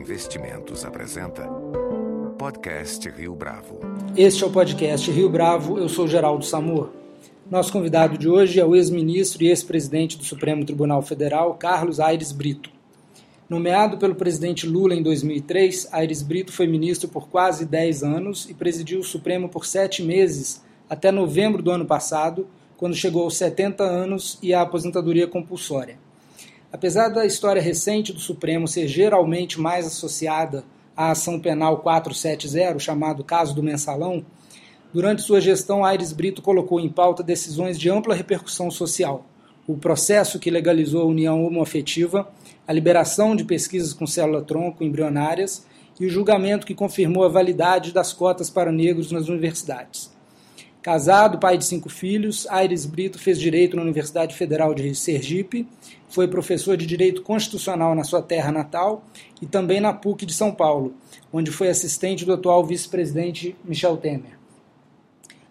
Investimentos apresenta Podcast Rio Bravo. Este é o podcast Rio Bravo, eu sou Geraldo Samor. Nosso convidado de hoje é o ex-ministro e ex-presidente do Supremo Tribunal Federal, Carlos Aires Brito. Nomeado pelo presidente Lula em 2003, Aires Brito foi ministro por quase 10 anos e presidiu o Supremo por sete meses, até novembro do ano passado, quando chegou aos 70 anos e à aposentadoria compulsória. Apesar da história recente do Supremo ser geralmente mais associada à ação penal 470, chamado caso do mensalão, durante sua gestão Aires Brito colocou em pauta decisões de ampla repercussão social. O processo que legalizou a união homoafetiva, a liberação de pesquisas com célula-tronco embrionárias e o julgamento que confirmou a validade das cotas para negros nas universidades. Casado, pai de cinco filhos, Aires Brito fez direito na Universidade Federal de Sergipe, foi professor de direito constitucional na sua terra natal e também na PUC de São Paulo, onde foi assistente do atual vice-presidente Michel Temer.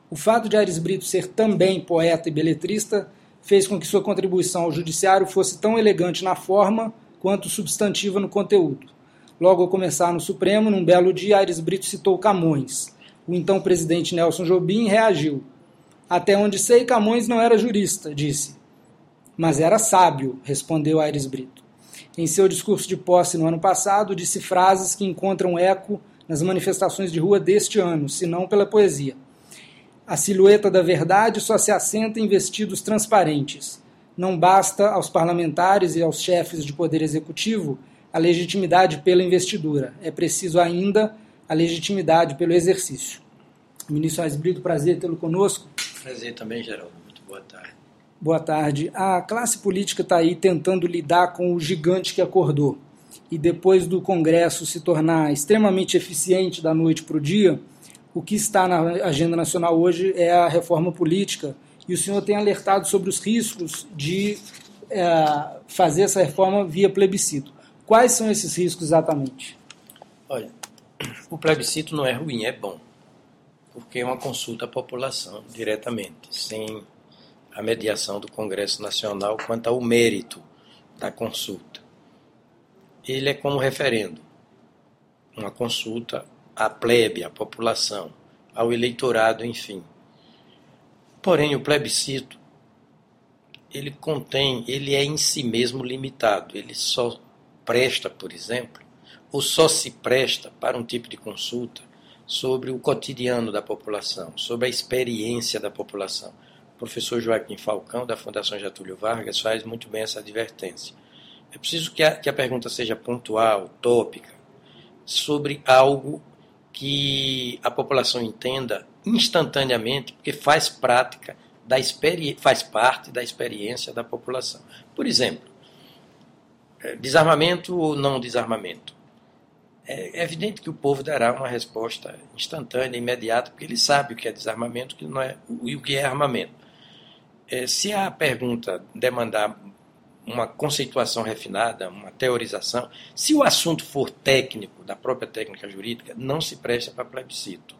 O fato de Aires Brito ser também poeta e beletrista fez com que sua contribuição ao judiciário fosse tão elegante na forma quanto substantiva no conteúdo. Logo ao começar no Supremo, num belo dia, Aires Brito citou Camões o então presidente Nelson Jobim reagiu. Até onde sei, Camões não era jurista, disse. Mas era sábio, respondeu Aires Brito. Em seu discurso de posse no ano passado, disse frases que encontram eco nas manifestações de rua deste ano, se não pela poesia. A silhueta da verdade só se assenta em vestidos transparentes. Não basta aos parlamentares e aos chefes de poder executivo a legitimidade pela investidura. É preciso ainda a legitimidade pelo exercício. Ministro Aires Brito, prazer tê-lo conosco. Prazer também, Geraldo. Muito boa tarde. Boa tarde. A classe política está aí tentando lidar com o gigante que acordou. E depois do Congresso se tornar extremamente eficiente da noite para o dia, o que está na agenda nacional hoje é a reforma política. E o senhor tem alertado sobre os riscos de é, fazer essa reforma via plebiscito. Quais são esses riscos exatamente? Olha, o plebiscito não é ruim, é bom, porque é uma consulta à população diretamente, sem a mediação do Congresso Nacional quanto ao mérito da consulta. Ele é como referendo, uma consulta à plebe, à população, ao eleitorado, enfim. Porém, o plebiscito ele contém, ele é em si mesmo limitado, ele só presta, por exemplo, ou só se presta para um tipo de consulta sobre o cotidiano da população, sobre a experiência da população. O professor Joaquim Falcão, da Fundação Getúlio Vargas, faz muito bem essa advertência. É preciso que a, que a pergunta seja pontual, tópica, sobre algo que a população entenda instantaneamente, porque faz prática da faz parte da experiência da população. Por exemplo, é, desarmamento ou não desarmamento? É evidente que o povo dará uma resposta instantânea, imediata, porque ele sabe o que é desarmamento que não é, e o que é armamento. É, se a pergunta demandar uma conceituação refinada, uma teorização, se o assunto for técnico, da própria técnica jurídica, não se presta para plebiscito.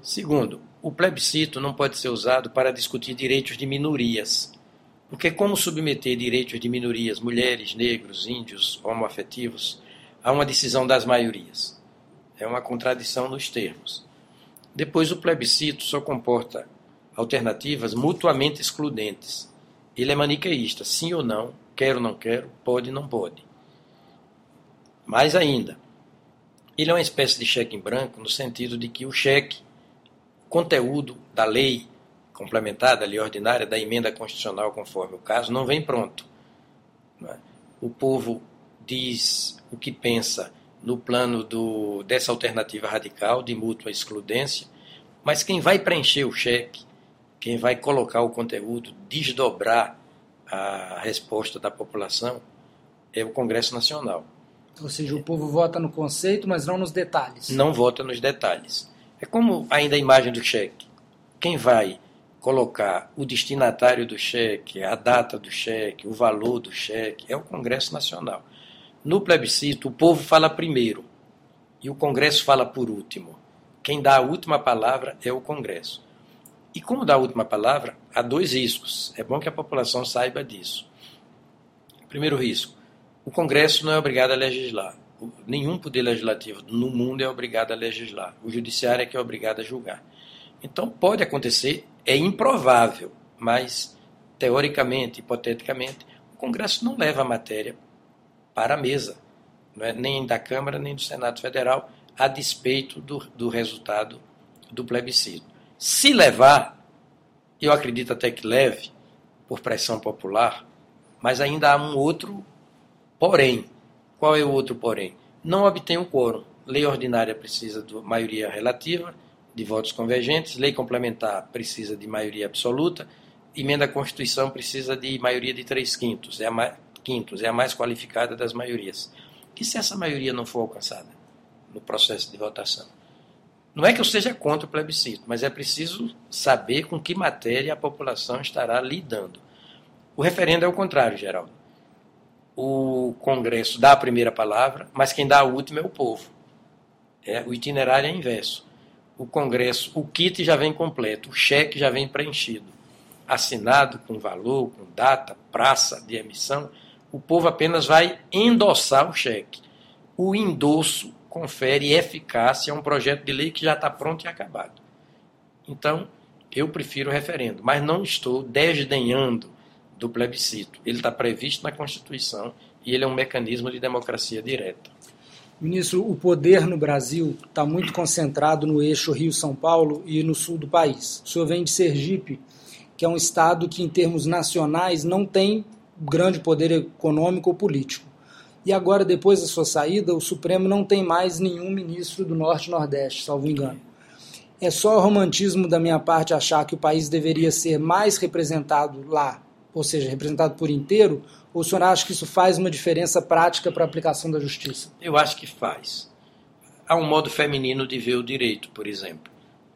Segundo, o plebiscito não pode ser usado para discutir direitos de minorias. Porque como submeter direitos de minorias, mulheres, negros, índios, homoafetivos, a uma decisão das maiorias. É uma contradição nos termos. Depois, o plebiscito só comporta alternativas mutuamente excludentes. Ele é maniqueísta, sim ou não, quero ou não quero, pode ou não pode. Mais ainda, ele é uma espécie de cheque em branco no sentido de que o cheque, conteúdo da lei complementar, da lei ordinária, da emenda constitucional, conforme o caso, não vem pronto. É? O povo diz o que pensa no plano do, dessa alternativa radical de mútua excludência, mas quem vai preencher o cheque, quem vai colocar o conteúdo, desdobrar a resposta da população, é o Congresso Nacional. Ou seja, o povo vota no conceito, mas não nos detalhes. Não vota nos detalhes. É como ainda a imagem do cheque. Quem vai colocar o destinatário do cheque, a data do cheque, o valor do cheque, é o Congresso Nacional. No plebiscito, o povo fala primeiro e o Congresso fala por último. Quem dá a última palavra é o Congresso. E como dá a última palavra, há dois riscos. É bom que a população saiba disso. Primeiro risco: o Congresso não é obrigado a legislar. nenhum poder legislativo no mundo é obrigado a legislar. O judiciário é que é obrigado a julgar. Então pode acontecer, é improvável, mas teoricamente, hipoteticamente, o Congresso não leva a matéria para a mesa, é? nem da Câmara nem do Senado Federal, a despeito do, do resultado do plebiscito. Se levar, eu acredito até que leve, por pressão popular, mas ainda há um outro porém. Qual é o outro porém? Não obtém o quórum. Lei ordinária precisa de maioria relativa, de votos convergentes, lei complementar precisa de maioria absoluta, emenda à Constituição precisa de maioria de três quintos, é a quintos, é a mais qualificada das maiorias. E se essa maioria não for alcançada no processo de votação? Não é que eu seja contra o plebiscito, mas é preciso saber com que matéria a população estará lidando. O referendo é o contrário, Geraldo. O Congresso dá a primeira palavra, mas quem dá a última é o povo. É, o itinerário é inverso. O Congresso, o kit já vem completo, o cheque já vem preenchido, assinado com valor, com data, praça de emissão. O povo apenas vai endossar o cheque. O endosso confere eficácia a um projeto de lei que já está pronto e acabado. Então, eu prefiro o referendo, mas não estou desdenhando do plebiscito. Ele está previsto na Constituição e ele é um mecanismo de democracia direta. Ministro, o poder no Brasil está muito concentrado no eixo Rio-São Paulo e no sul do país. O senhor vem de Sergipe, que é um estado que, em termos nacionais, não tem grande poder econômico ou político. E agora, depois da sua saída, o Supremo não tem mais nenhum ministro do Norte e Nordeste, salvo engano. É só romantismo da minha parte achar que o país deveria ser mais representado lá, ou seja, representado por inteiro, ou o senhor acha que isso faz uma diferença prática para a aplicação da justiça? Eu acho que faz. Há um modo feminino de ver o direito, por exemplo.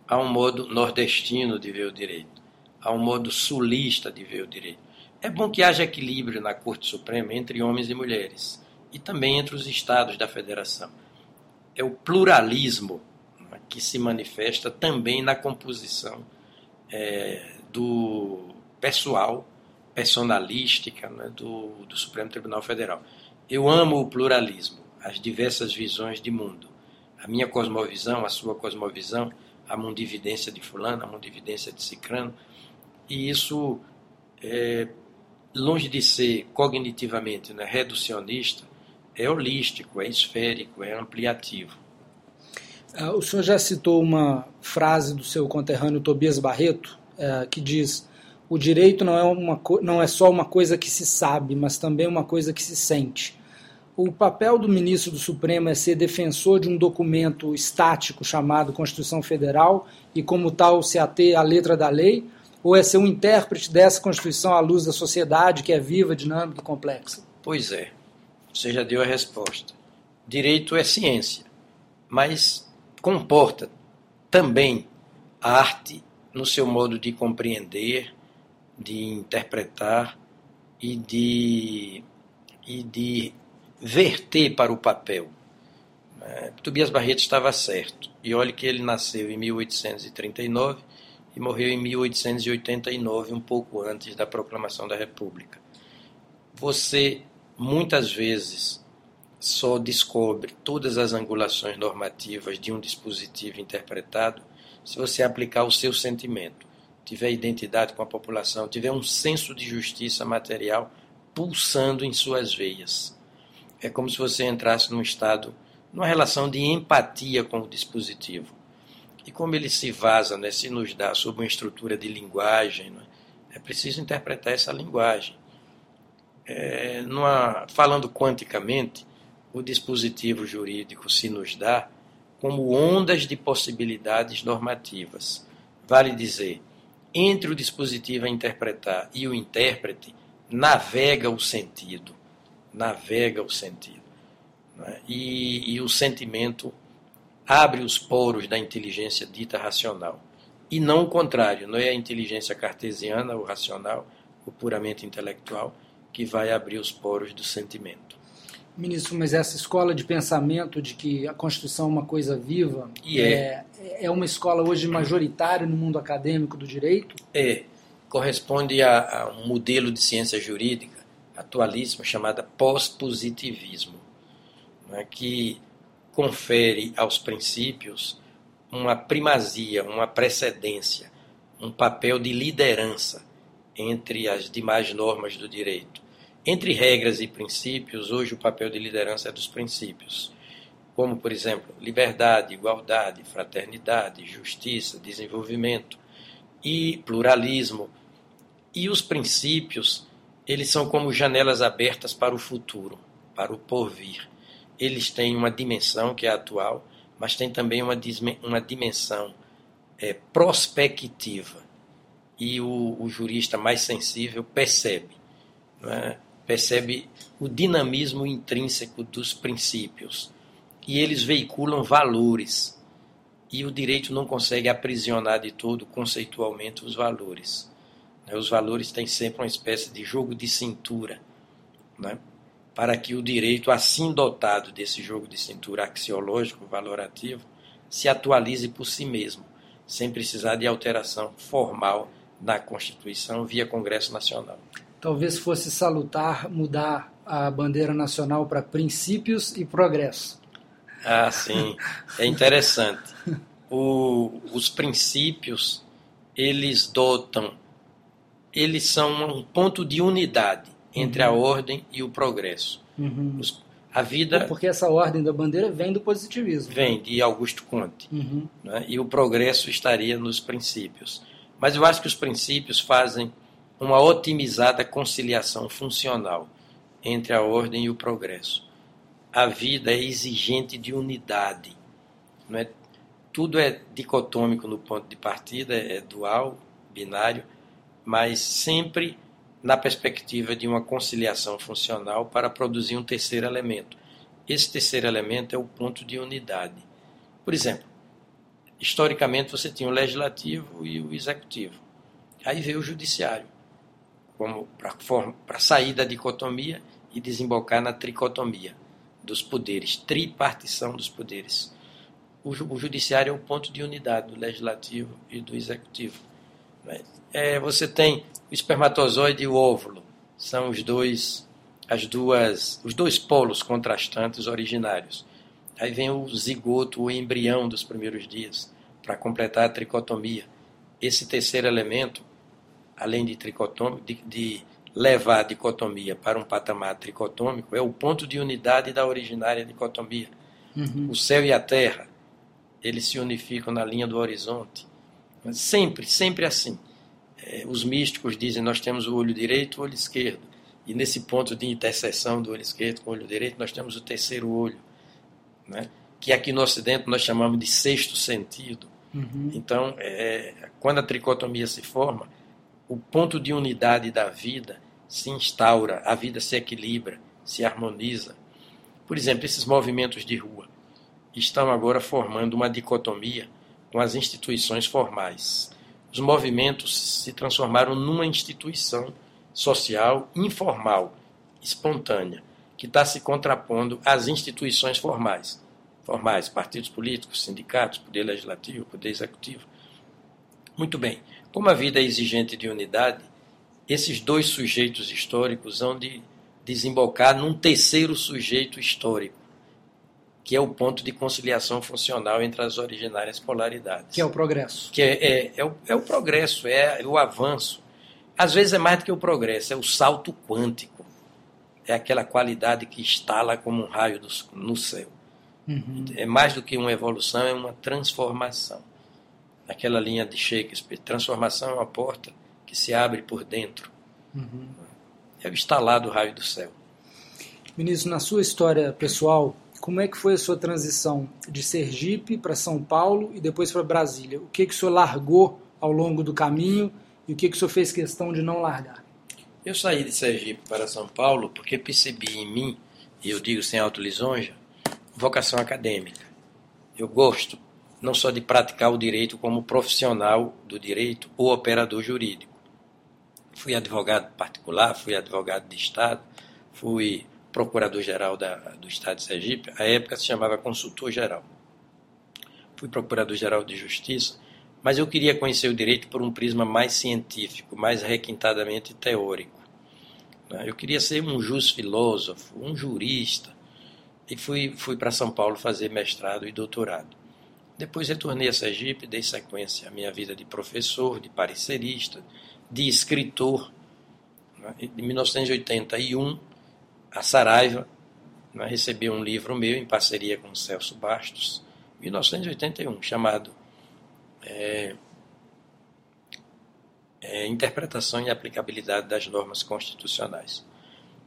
Há um modo nordestino de ver o direito. Há um modo sulista de ver o direito. É bom que haja equilíbrio na Corte Suprema entre homens e mulheres e também entre os estados da federação. É o pluralismo né, que se manifesta também na composição é, do pessoal, personalística né, do, do Supremo Tribunal Federal. Eu amo o pluralismo, as diversas visões de mundo. A minha cosmovisão, a sua cosmovisão, a mundividência de fulano, a mundividência de cicrano. E isso, é, longe de ser cognitivamente né, reducionista, é holístico, é esférico, é ampliativo. Ah, o senhor já citou uma frase do seu conterrâneo Tobias Barreto, é, que diz: o direito não é, uma, não é só uma coisa que se sabe, mas também uma coisa que se sente. O papel do ministro do Supremo é ser defensor de um documento estático chamado Constituição Federal e, como tal, se ater à letra da lei, ou é ser um intérprete dessa Constituição à luz da sociedade, que é viva, dinâmica e complexa? Pois é. Você já deu a resposta. Direito é ciência, mas comporta também a arte no seu modo de compreender, de interpretar e de, e de verter para o papel. É, Tobias Barreto estava certo. E olhe que ele nasceu em 1839 e morreu em 1889, um pouco antes da proclamação da República. Você muitas vezes só descobre todas as angulações normativas de um dispositivo interpretado se você aplicar o seu sentimento, tiver identidade com a população, tiver um senso de justiça material pulsando em suas veias. É como se você entrasse num estado, numa relação de empatia com o dispositivo. E como ele se vaza, né, se nos dá sob uma estrutura de linguagem, né, é preciso interpretar essa linguagem é, numa, falando quanticamente, o dispositivo jurídico se nos dá como ondas de possibilidades normativas. Vale dizer, entre o dispositivo a interpretar e o intérprete, navega o sentido. Navega o sentido. É? E, e o sentimento abre os poros da inteligência dita racional. E não o contrário, não é a inteligência cartesiana, ou racional, ou puramente intelectual, que vai abrir os poros do sentimento. Ministro, mas essa escola de pensamento de que a Constituição é uma coisa viva e é. é, é uma escola hoje majoritária no mundo acadêmico do direito? É. Corresponde a, a um modelo de ciência jurídica atualíssimo chamada pós-positivismo. né, que confere aos princípios uma primazia, uma precedência, um papel de liderança entre as demais normas do direito. Entre regras e princípios, hoje o papel de liderança é dos princípios, como, por exemplo, liberdade, igualdade, fraternidade, justiça, desenvolvimento e pluralismo. E os princípios, eles são como janelas abertas para o futuro, para o porvir. Eles têm uma dimensão que é atual, mas tem também uma, uma dimensão é, prospectiva. E o, o, jurista mais sensível percebe, é? percebe o dinamismo intrínseco dos princípios. E eles veiculam valores. E o direito não consegue aprisionar de todo conceitualmente os valores. Né? Os valores têm sempre uma espécie de jogo de cintura. Né? Para que o direito, assim dotado desse jogo de cintura axiológico, valorativo, se atualize por si mesmo, sem precisar de alteração formal na Constituição via Congresso Nacional. Talvez fosse salutar mudar a bandeira nacional para princípios e progresso. Ah, sim, é interessante. O, os princípios, eles dotam, eles são um ponto de unidade entre uhum. a ordem e o progresso. Uhum. Os, a vida porque essa ordem da bandeira vem do positivismo. Vem de Augusto Conte, uhum. né? e o progresso estaria nos princípios. Mas eu acho que os princípios fazem uma otimizada conciliação funcional entre a ordem e o progresso. A vida é exigente de unidade, não é? Tudo é dicotômico no ponto de partida, é dual, binário, mas sempre na perspectiva de uma conciliação funcional para produzir um terceiro elemento. Esse terceiro elemento é o ponto de unidade. Por exemplo, historicamente você tinha o legislativo e o executivo. Aí veio o judiciário, como para sair da dicotomia e desembocar na tricotomia dos poderes, tripartição dos poderes. O, o judiciário é o ponto de unidade do legislativo e do executivo. É, você tem o espermatozoide e o óvulo são os dois, as duas, os dois polos contrastantes originários. Aí vem o zigoto, o embrião dos primeiros dias, para completar a tricotomia. Esse terceiro elemento, além de, de, de levar a dicotomia para um patamar tricotômico, é o ponto de unidade da originária dicotomia. Uhum. O céu e a terra, eles se unificam na linha do horizonte. Sempre, sempre assim é, os místicos dizem nós temos o olho direito o olho esquerdo. E nesse ponto de interseção do olho esquerdo com o olho direito, nós temos o terceiro olho, né? que aqui no Ocidente nós chamamos de sexto sentido. Uhum. Então, é, quando a tricotomia se forma, o ponto de unidade da vida se instaura, a vida se equilibra, se harmoniza. Por exemplo, esses movimentos de rua estão agora formando uma dicotomia com as instituições formais os movimentos se transformaram numa instituição social informal, espontânea, que está se contrapondo às instituições formais. Formais, partidos políticos, sindicatos, poder legislativo, poder executivo. Muito bem. Como a vida é exigente de unidade, esses dois sujeitos históricos vão de desembocar num terceiro sujeito histórico, que é o ponto de conciliação funcional entre as originárias polaridades. Que é o progresso. Que é, é, é, o, é o progresso, é o avanço. Às vezes é mais do que o progresso, é o salto quântico. É aquela qualidade que instala como um raio do, no céu. Uhum. É mais do que uma evolução, é uma transformação. Aquela linha de Shakespeare, transformação é uma porta que se abre por dentro. Uhum. É o instalar do raio do céu. Ministro, na sua história pessoal, como é que foi a sua transição de Sergipe para São Paulo e depois para Brasília? O que, que o senhor largou ao longo do caminho e o que, que o senhor fez questão de não largar? Eu saí de Sergipe para São Paulo porque percebi em mim, e eu digo sem autolisonja, vocação acadêmica. Eu gosto não só de praticar o direito como profissional do direito ou operador jurídico. Fui advogado particular, fui advogado de Estado, fui procurador-geral do Estado de Sergipe, à época se chamava consultor-geral. Fui procurador-geral de Justiça, mas eu queria conhecer o direito por um prisma mais científico, mais requintadamente teórico. Né? Eu queria ser um jus filósofo, um jurista, e fui, fui para São Paulo fazer mestrado e doutorado. Depois retornei a Sergipe, dei sequência à minha vida de professor, de parecerista, de escritor. Né? Em 1981, a Saraiva né, recebeu um livro meu em parceria com Celso Bastos, 1981, chamado é, é, Interpretação e Aplicabilidade das Normas Constitucionais.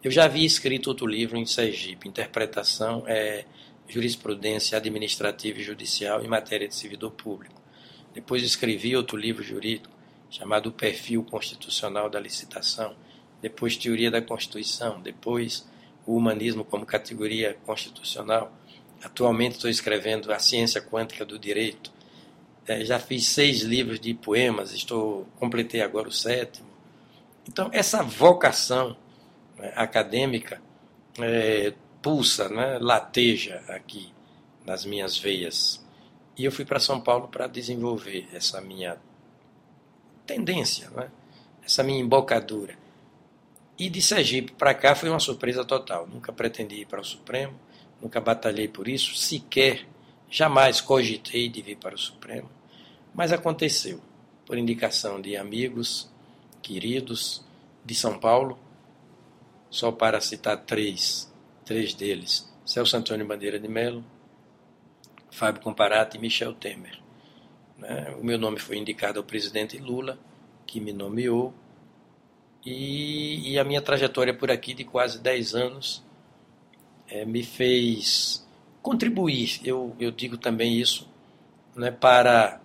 Eu já havia escrito outro livro em Sergipe, Interpretação, é, Jurisprudência Administrativa e Judicial em Matéria de Servidor Público. Depois escrevi outro livro jurídico chamado O Perfil Constitucional da Licitação, depois Teoria da Constituição, depois o Humanismo como Categoria Constitucional. Atualmente estou escrevendo A Ciência Quântica do Direito. É, já fiz seis livros de poemas, estou completei agora o sétimo. Então, essa vocação né, acadêmica é, pulsa, né, lateja aqui nas minhas veias. E eu fui para São Paulo para desenvolver essa minha tendência, né, essa minha embocadura. E de Sergipe para cá foi uma surpresa total. Nunca pretendi ir para o Supremo, nunca batalhei por isso, sequer, jamais cogitei de vir para o Supremo. Mas aconteceu, por indicação de amigos, queridos de São Paulo, só para citar três, três deles: Celso Antônio Bandeira de Mello, Fábio Comparato e Michel Temer. Né? O meu nome foi indicado ao presidente Lula, que me nomeou e, e a minha trajetória por aqui de quase 10 anos é, me fez contribuir, eu, eu digo também isso, né, para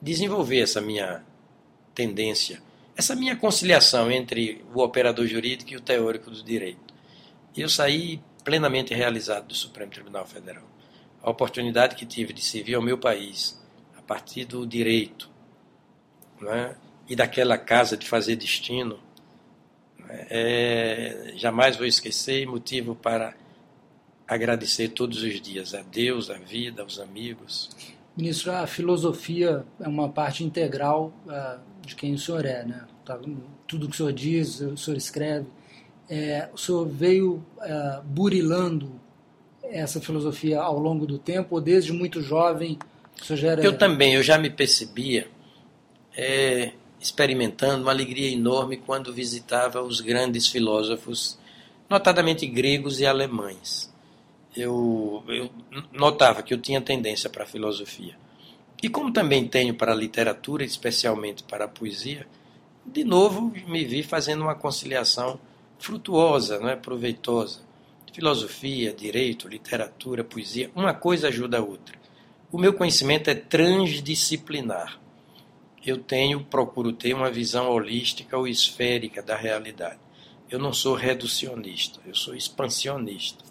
desenvolver essa minha tendência, essa minha conciliação entre o operador jurídico e o teórico do direito. Eu saí plenamente realizado do Supremo Tribunal Federal. A oportunidade que tive de servir ao meu país a partir do direito né, e daquela casa de fazer destino é, jamais vou esquecer e motivo para agradecer todos os dias a Deus, a vida, aos amigos. Ministro, a filosofia é uma parte integral uh, de quem o senhor é, né? Tá, tudo que o senhor diz, o senhor escreve. É, o senhor veio uh, burilando essa filosofia ao longo do tempo, ou desde muito jovem o senhor já era... Eu também, eu já me percebia é, experimentando uma alegria enorme quando visitava os grandes filósofos, notadamente gregos e alemães. Eu, eu notava que eu tinha tendência para a filosofia. E como também tenho para a literatura, especialmente para a poesia, de novo me vi fazendo uma conciliação frutuosa, não é proveitosa. Filosofia, direito, literatura, poesia, uma coisa ajuda a outra. O meu conhecimento é transdisciplinar eu tenho, procuro ter uma visão holística ou esférica da realidade. Eu não sou reducionista, eu sou expansionista.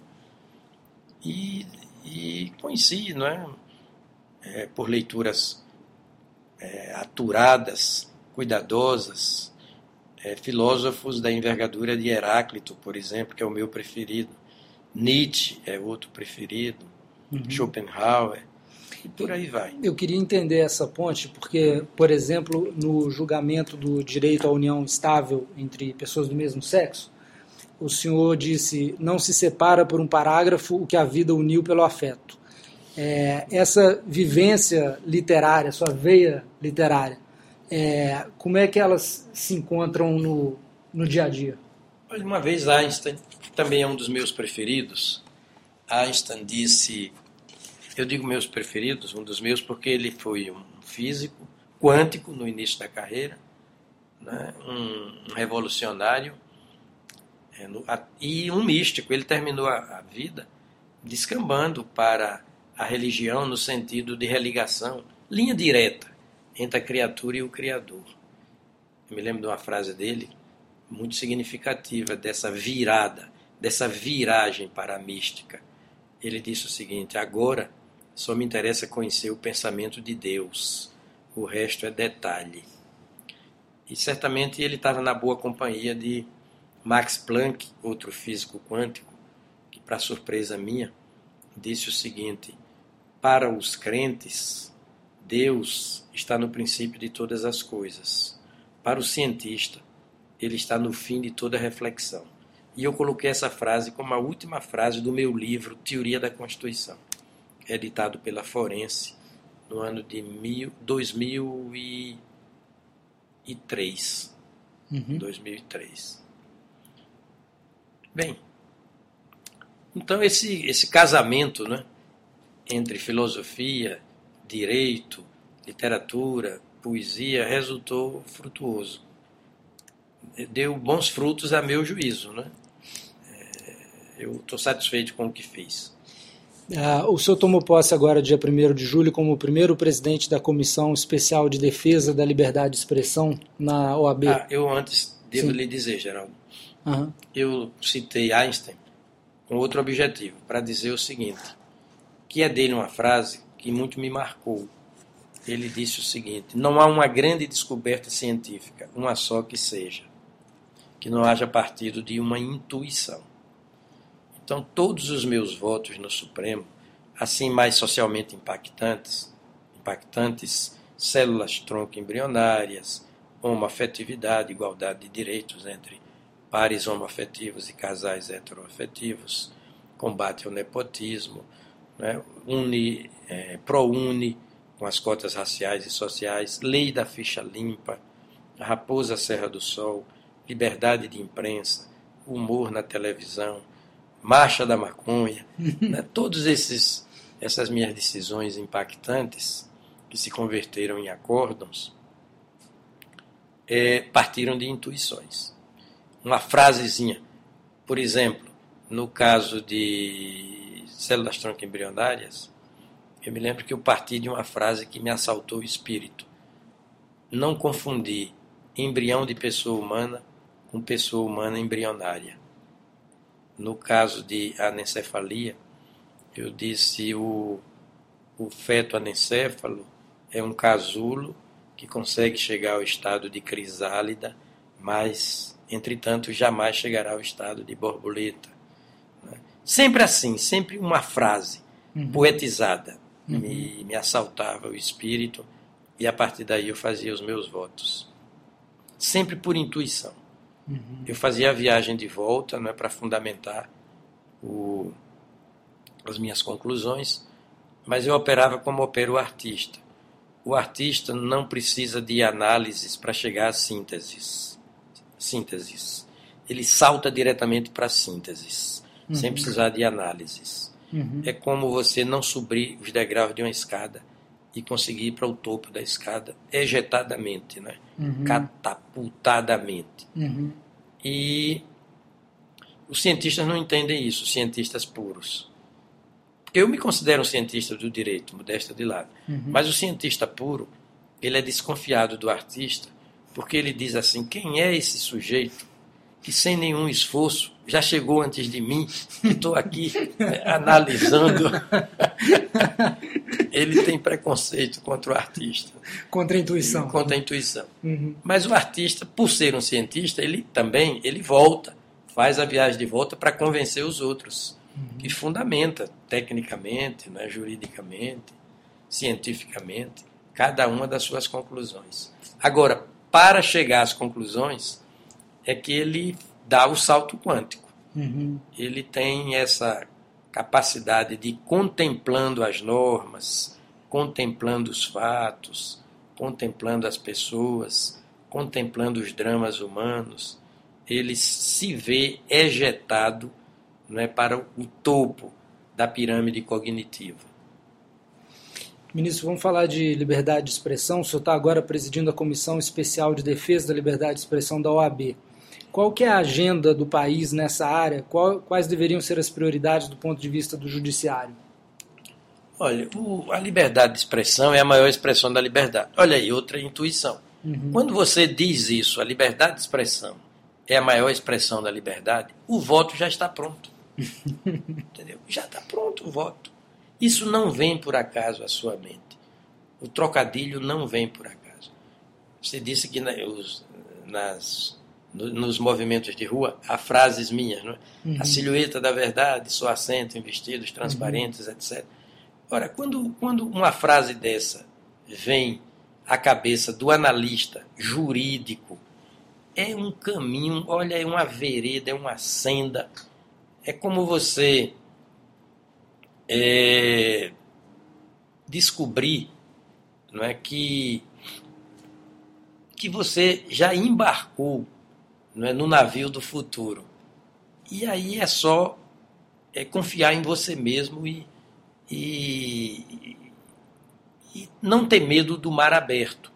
E, e conheci, não é? é por leituras é, aturadas, cuidadosas, é, filósofos da envergadura de Heráclito, por exemplo, que é o meu preferido. Nietzsche é outro preferido. Uhum. Schopenhauer e por aí vai. Eu queria entender essa ponte, porque, por exemplo, no julgamento do direito à união estável entre pessoas do mesmo sexo, o senhor disse: não se separa por um parágrafo o que a vida uniu pelo afeto. É, essa vivência literária, sua veia literária, é, como é que elas se encontram no, no dia a dia? Uma vez Einstein, que também é um dos meus preferidos, Einstein disse eu digo meus preferidos, um dos meus, porque ele foi um físico quântico no início da carreira, né? um, revolucionário é, no, a, e um místico. Ele terminou a, a vida descambando para a religião no sentido de religação, linha direta entre a criatura e o Criador. Eu me lembro de uma frase dele muito significativa dessa virada, dessa viragem para a mística. Ele disse o seguinte: agora só me interessa conhecer o pensamento de Deus. O resto é detalhe. E certamente ele estava na boa companhia de Max Planck, outro físico quântico, que, para surpresa minha, disse o seguinte: Para os crentes, Deus está no princípio de todas as coisas. Para o cientista, ele está no fim de toda reflexão. E eu coloquei essa frase como a última frase do meu livro Teoria da Constituição, editado pela Forense no ano de mil, 2003. Uhum. 2003. Bem, então esse, esse casamento né, entre filosofia, direito, literatura, poesia resultou frutuoso. Deu bons frutos a meu juízo. Né? É, eu estou satisfeito com o que fiz. Ah, o senhor tomou posse agora, dia 1 de julho, como o primeiro presidente da Comissão Especial de Defesa da Liberdade de Expressão na OAB. Ah, eu antes devo Sim. lhe dizer, Geraldo. Uhum. Eu citei Einstein com outro objetivo, para dizer o seguinte, que é dele uma frase que muito me marcou. Ele disse o seguinte: não há uma grande descoberta científica, uma só que seja, que não haja partido de uma intuição. Então, todos os meus votos no Supremo, assim mais socialmente impactantes, impactantes, células tronco embrionárias, homoafetividade, igualdade de direitos entre pares homoafetivos e casais heteroafetivos, combate ao nepotismo, né, uni, é, ProUni, com as cotas raciais e sociais, lei da ficha limpa, Raposa Serra do Sol, liberdade de imprensa, humor na televisão, marcha da maconha, né, todos esses essas minhas decisões impactantes que se converteram em acórdons é, partiram de intuições uma frasezinha. Por exemplo, no caso de células tronco embrionárias, eu me lembro que eu parti de uma frase que me assaltou o espírito. Não confundir embrião de pessoa humana com pessoa humana embrionária. No caso de anencefalia, eu disse o, o feto anencéfalo é um casulo que consegue chegar ao estado de crisálida, mas entretanto jamais chegará ao estado de borboleta. Né? Sempre assim, sempre uma frase uhum. poetizada uhum. Me, me assaltava o espírito e a partir daí eu fazia os meus votos. Sempre por intuição. Uhum. Eu fazia a viagem de volta não é, para fundamentar o, as minhas conclusões, mas eu operava como opera o artista. O artista não precisa de análises para chegar a sínteses sínteses. Ele salta diretamente para sínteses, uhum. sem precisar de análises. Uhum. É como você não subir os degraus de uma escada e conseguir ir para o topo da escada ejetadamente, né? Uhum. catapultadamente. Uhum. E os cientistas não entendem isso, cientistas puros. Eu me considero um cientista do direito, modesta de lado. Uhum. Mas o cientista puro, ele é desconfiado do artista porque ele diz assim: quem é esse sujeito que sem nenhum esforço já chegou antes de mim e estou aqui né, analisando? ele tem preconceito contra o artista. Contra a intuição. Contra a intuição. Uhum. Mas o artista, por ser um cientista, ele também ele volta, faz a viagem de volta para convencer os outros. Uhum. E fundamenta tecnicamente, né, juridicamente, cientificamente, cada uma das suas conclusões. Agora, para chegar às conclusões, é que ele dá o salto quântico. Uhum. Ele tem essa capacidade de, contemplando as normas, contemplando os fatos, contemplando as pessoas, contemplando os dramas humanos, ele se vê ejetado não é, para o topo da pirâmide cognitiva. Ministro, vamos falar de liberdade de expressão. O senhor está agora presidindo a Comissão Especial de Defesa da Liberdade de Expressão da OAB. Qual que é a agenda do país nessa área? Qual, quais deveriam ser as prioridades do ponto de vista do judiciário? Olha, o, a liberdade de expressão é a maior expressão da liberdade. Olha aí, outra intuição. Uhum. Quando você diz isso, a liberdade de expressão é a maior expressão da liberdade, o voto já está pronto. Entendeu? Já está pronto o voto. Isso não vem por acaso à sua mente. O trocadilho não vem por acaso. Você disse que os, nas, nos movimentos de rua há frases minhas, é? Uhum. A silhueta da verdade, só assento em vestidos transparentes, uhum. etc. Ora, quando, quando uma frase dessa vem à cabeça do analista jurídico é um caminho, olha, é uma vereda, é uma senda. É como você é, descobrir não é, que, que você já embarcou não é, no navio do futuro. E aí é só é, confiar em você mesmo e, e, e não ter medo do mar aberto.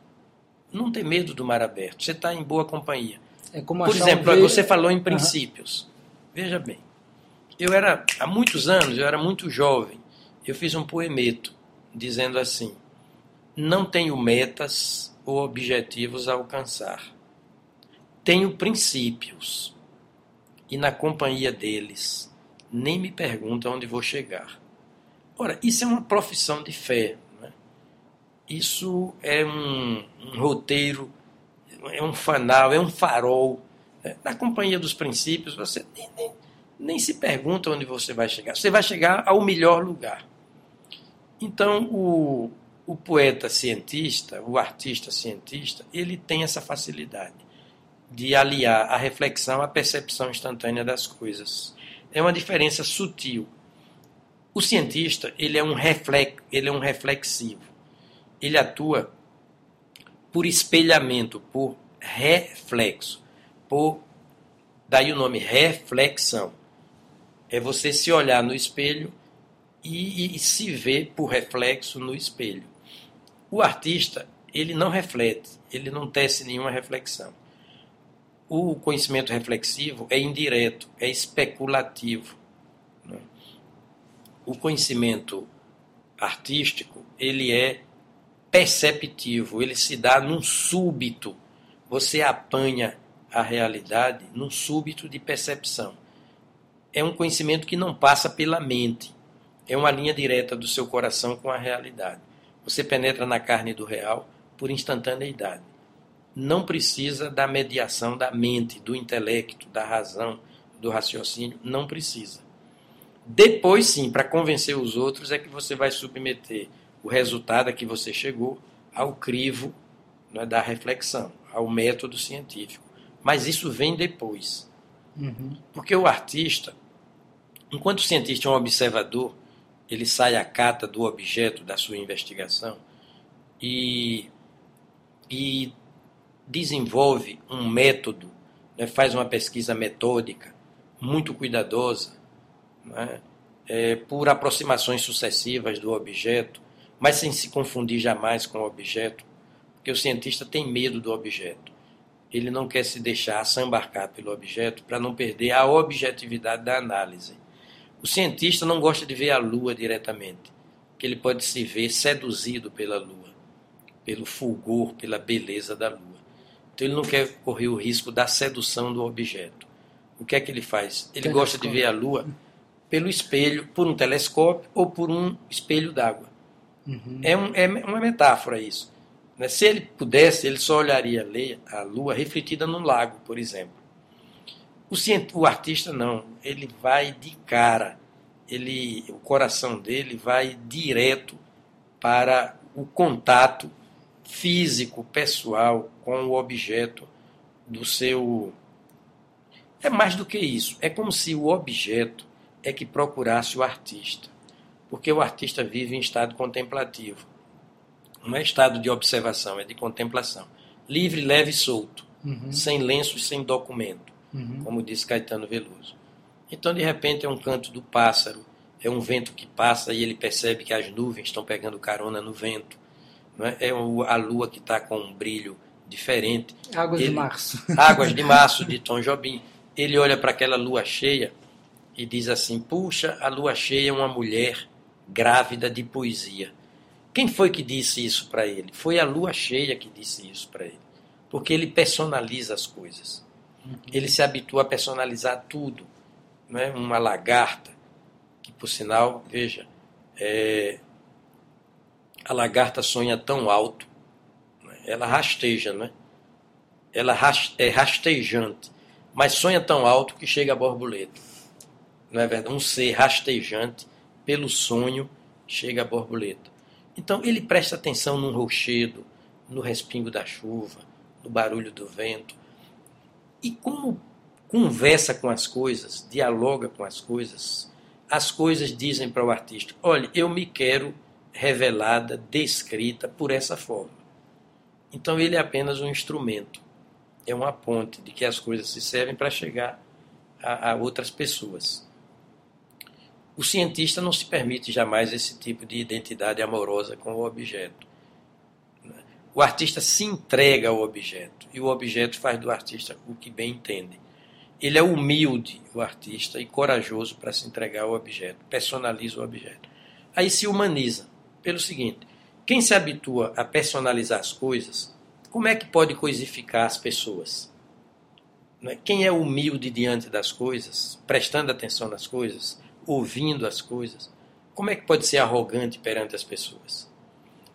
Não ter medo do mar aberto. Você está em boa companhia. É como Por exemplo, um você falou em princípios. Veja bem, eu era, há muitos anos, eu era muito jovem, eu fiz um poemeto dizendo assim: Não tenho metas ou objetivos a alcançar. Tenho princípios. E na companhia deles, nem me pergunta onde vou chegar. Ora, isso é uma profissão de fé. não é? Isso é um, um roteiro, é um fanal, é um farol. né? Na companhia dos princípios, você nem, nem, nem se pergunta onde você vai chegar. Você vai chegar ao melhor lugar. Então, o, o poeta cientista, o artista cientista, ele tem essa facilidade de aliar a reflexão à percepção instantânea das coisas. É uma diferença sutil. O cientista, ele é um, reflex, ele é um reflexivo. Ele atua por espelhamento, por reflexo, por daí o nome reflexão. É você se olhar no espelho e, e se ver por reflexo no espelho. O artista, ele não reflete, ele não tece nenhuma reflexão. O conhecimento reflexivo é indireto, é especulativo. né? O conhecimento artístico, ele é perceptivo, ele se dá num súbito. Você apanha a realidade num súbito de percepção. É um conhecimento que não passa pela mente. É uma linha direta do seu coração com a realidade. Você penetra na carne do real por instantaneidade. Não precisa da mediação da mente, do intelecto, da razão, do raciocínio. Não precisa. Depois, sim, para convencer os outros, é que você vai submeter o resultado a que você chegou ao crivo né, da reflexão, ao método científico. Mas isso vem depois. Uhum. Porque o artista, enquanto o cientista é um observador, ele sai à cata do objeto da sua investigação e, e desenvolve um método, né, faz uma pesquisa metódica, muito cuidadosa, né, é, por aproximações sucessivas do objeto, mas sem se confundir jamais com o objeto, porque o cientista tem medo do objeto. Ele não quer se deixar assambarcar pelo objeto para não perder a objetividade da análise. O cientista não gosta de ver a lua diretamente, porque ele pode se ver seduzido pela lua, pelo fulgor, pela beleza da lua. Então ele não quer correr o risco da sedução do objeto. O que é que ele faz? Ele gosta de ver a lua pelo espelho, por um telescópio ou por um espelho d'água. Uhum. É, um, é uma metáfora isso. né? Se ele pudesse, ele só olharia a lua refletida num lago, por exemplo. O, cient... o artista não, ele vai de cara, ele, o coração dele vai direto para o contato físico, pessoal com o objeto do seu. É mais do que isso. É como se o objeto é que procurasse o artista. Porque o artista vive em estado contemplativo. Não é estado de observação, é de contemplação. Livre, leve e solto. Uhum. Sem lenço e sem documento. Uhum. Como disse Caetano Veloso. Então, de repente, é um canto do pássaro, é um vento que passa e ele percebe que as nuvens estão pegando carona no vento. Não é? a lua que está com um brilho diferente. Águas ele, de março. Águas de Março, de Tom Jobim. Ele olha para aquela lua cheia e diz assim: Puxa, a lua cheia é uma mulher grávida de poesia. Quem foi que disse isso para ele? Foi a lua cheia que disse isso para ele. Porque ele personaliza as coisas. Ele se habitua a personalizar tudo. Não é? Uma lagarta, que por sinal, veja, é, a lagarta sonha tão alto, né? ela rasteja, não é? Ela é rastejante, mas sonha tão alto que chega a borboleta. Não é verdade? Um ser rastejante, pelo sonho, chega a borboleta. Então ele presta atenção no rochedo, no respingo da chuva, no barulho do vento. E como conversa com as coisas, dialoga com as coisas, as coisas dizem para o artista: olha, eu me quero revelada, descrita por essa forma. Então ele é apenas um instrumento, é uma ponte de que as coisas se servem para chegar a, a outras pessoas. O cientista não se permite jamais esse tipo de identidade amorosa com o objeto. O artista se entrega ao objeto e o objeto faz do artista o que bem entende. Ele é humilde, o artista, e corajoso para se entregar ao objeto, personaliza o objeto. Aí se humaniza, pelo seguinte: quem se habitua a personalizar as coisas, como é que pode coisificar as pessoas? Né? Quem é humilde diante das coisas, prestando atenção nas coisas, ouvindo as coisas, como é que pode ser arrogante perante as pessoas?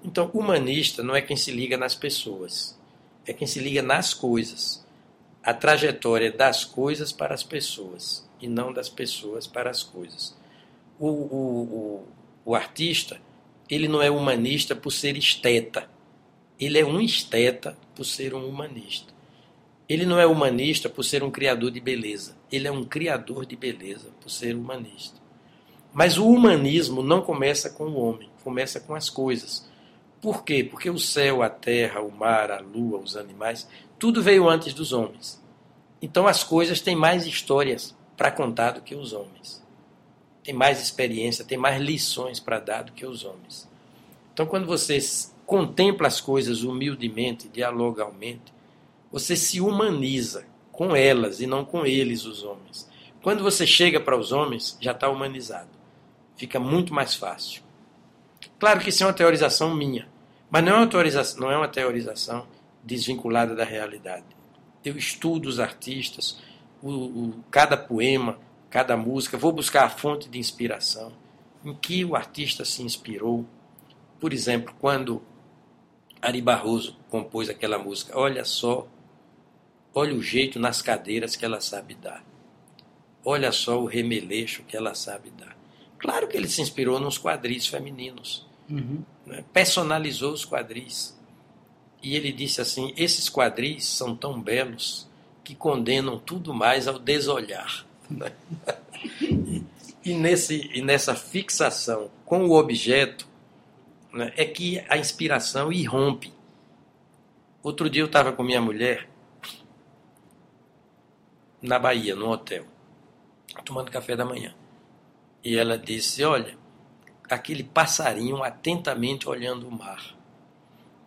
Então, humanista não é quem se liga nas pessoas, é quem se liga nas coisas. A trajetória das coisas para as pessoas e não das pessoas para as coisas. O, o, o, o artista, ele não é humanista por ser esteta. Ele é um esteta por ser um humanista. Ele não é humanista por ser um criador de beleza. Ele é um criador de beleza por ser humanista. Mas o humanismo não começa com o homem, começa com as coisas. Por quê? Porque o céu, a terra, o mar, a lua, os animais, tudo veio antes dos homens. Então as coisas têm mais histórias para contar do que os homens. Tem mais experiência, tem mais lições para dar do que os homens. Então quando você contempla as coisas humildemente, dialogalmente, você se humaniza com elas e não com eles, os homens. Quando você chega para os homens, já está humanizado. Fica muito mais fácil. Claro que isso é uma teorização minha, mas não é uma teorização, não é uma teorização desvinculada da realidade. Eu estudo os artistas, o, o, cada poema, cada música, vou buscar a fonte de inspiração, em que o artista se inspirou. Por exemplo, quando Ari Barroso compôs aquela música, olha só Olha o jeito nas cadeiras que ela sabe dar. Olha só o remeleixo que ela sabe dar. Claro que ele se inspirou nos quadris femininos. Uhum. Né? Personalizou os quadris. E ele disse assim: esses quadris são tão belos que condenam tudo mais ao desolhar. E, nesse, e nessa fixação com o objeto né, é que a inspiração irrompe. Outro dia eu estava com minha mulher na Bahia, no hotel, tomando café da manhã. E ela disse: Olha, aquele passarinho atentamente olhando o mar,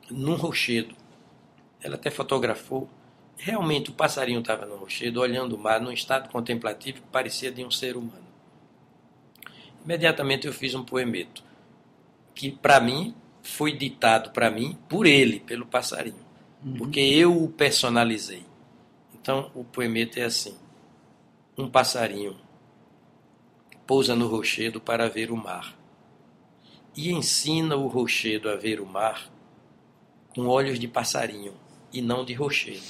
num rochedo. Ela até fotografou. Realmente o passarinho estava no rochedo, olhando o mar, num estado contemplativo que parecia de um ser humano. Imediatamente eu fiz um poemeto, que para mim foi ditado para mim por ele, pelo passarinho, uhum. porque eu o personalizei. Então o poemeto é assim: um passarinho pousa no rochedo para ver o mar e ensina o rochedo a ver o mar com olhos de passarinho e não de rochedo.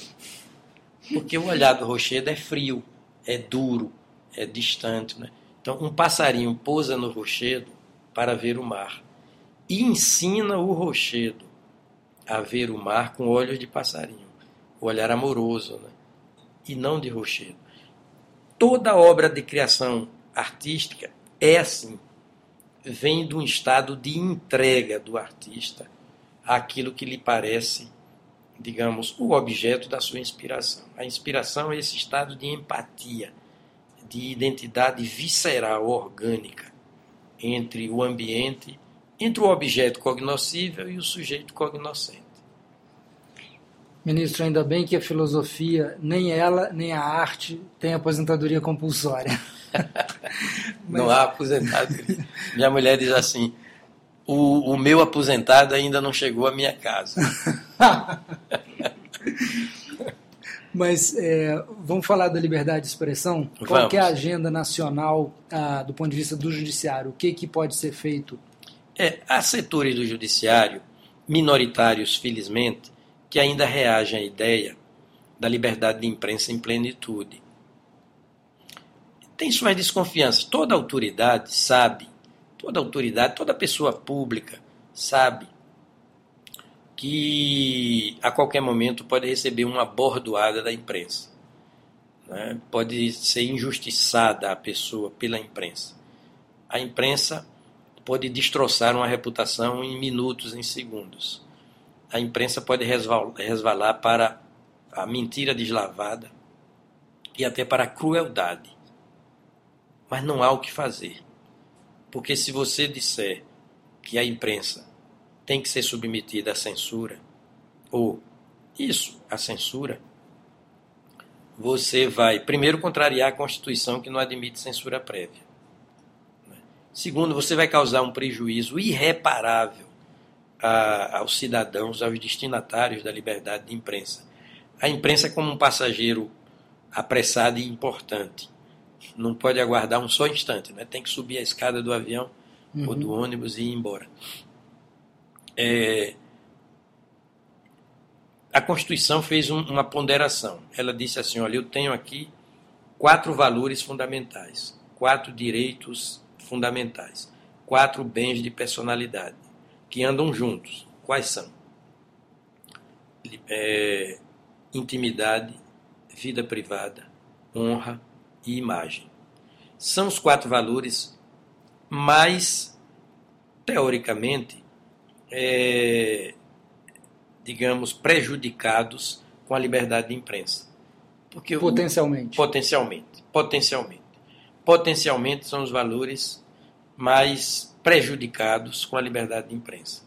Porque o olhar do rochedo é frio, é duro, é distante. Né? Então, um passarinho pousa no rochedo para ver o mar e ensina o rochedo a ver o mar com olhos de passarinho, o olhar amoroso. Né? e não de rochedo. Toda obra de criação artística é assim. Vem de um estado de entrega do artista àquilo que lhe parece, digamos, o objeto da sua inspiração. A inspiração é esse estado de empatia, de identidade visceral, orgânica, entre o ambiente, entre o objeto cognoscível e o sujeito cognoscente. Ministro, ainda bem que a filosofia, nem ela, nem a arte, tem aposentadoria compulsória. Mas... Não há aposentadoria. Minha mulher diz assim: o, o meu aposentado ainda não chegou à minha casa. Mas é, vamos falar da liberdade de expressão? Vamos. Qual é a agenda nacional ah, do ponto de vista do judiciário? O que, que pode ser feito? É, há setores do judiciário, minoritários, felizmente, que ainda reagem à ideia da liberdade de imprensa em plenitude. Tem suas desconfianças. Toda autoridade sabe, toda autoridade, toda pessoa pública sabe que a qualquer momento pode receber uma bordoada da imprensa. né? pode ser injustiçada a pessoa pela imprensa. A imprensa pode destroçar uma reputação em minutos, em segundos. A imprensa pode resvalar para a mentira deslavada e até para a crueldade. Mas não há o que fazer. Porque se você disser que a imprensa tem que ser submetida à censura, ou isso, a censura, você vai, primeiro, contrariar a Constituição que não admite censura prévia. Segundo, você vai causar um prejuízo irreparável a, aos cidadãos, aos destinatários da liberdade de imprensa. A imprensa é como um passageiro apressado e importante. Não pode aguardar um só instante, né? tem que subir a escada do avião uhum. ou do ônibus e ir embora. É, a Constituição fez um, uma ponderação. Ela disse assim: olha, eu tenho aqui quatro valores fundamentais, quatro direitos fundamentais, quatro bens de personalidade que andam juntos. Quais são? É, intimidade, vida privada, honra e imagem. São os quatro valores mais, teoricamente, é, digamos, prejudicados com a liberdade de imprensa. Porque potencialmente. O, potencialmente. Potencialmente. Potencialmente são os valores mais prejudicados com a liberdade de imprensa.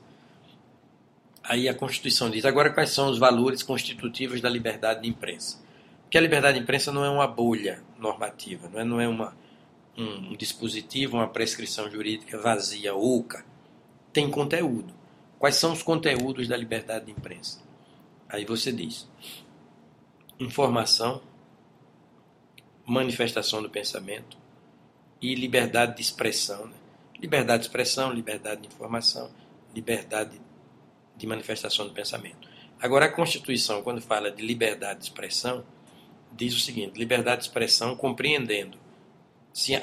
Aí a Constituição diz: agora quais são os valores constitutivos da liberdade de imprensa? Porque a liberdade de imprensa não é uma bolha normativa, não é, não é uma, um, um dispositivo, uma prescrição jurídica vazia, oca. Tem conteúdo. Quais são os conteúdos da liberdade de imprensa? Aí você diz: informação, manifestação do pensamento e liberdade de expressão. Né? Liberdade de expressão, liberdade de informação, liberdade de manifestação do pensamento. Agora, a Constituição, quando fala de liberdade de expressão, diz o seguinte: liberdade de expressão compreendendo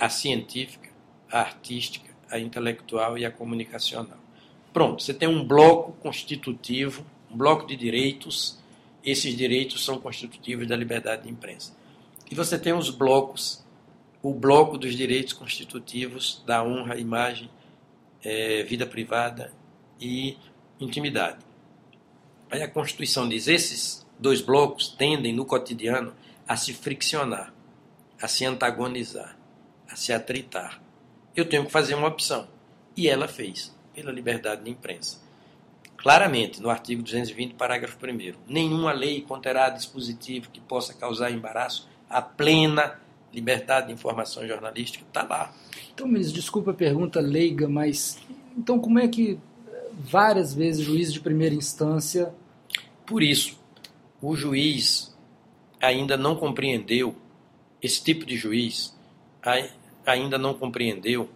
a científica, a artística, a intelectual e a comunicacional. Pronto, você tem um bloco constitutivo, um bloco de direitos. Esses direitos são constitutivos da liberdade de imprensa. E você tem os blocos, o bloco dos direitos constitutivos da honra, imagem, é, vida privada e intimidade. Aí a Constituição diz: esses dois blocos tendem no cotidiano a se friccionar, a se antagonizar, a se atritar. Eu tenho que fazer uma opção. E ela fez pela liberdade de imprensa. Claramente, no artigo 220, parágrafo 1, nenhuma lei conterá dispositivo que possa causar embaraço à plena liberdade de informação jornalística. Está lá. Então, ministro, desculpa a pergunta leiga, mas então como é que várias vezes juiz de primeira instância. Por isso, o juiz ainda não compreendeu, esse tipo de juiz ainda não compreendeu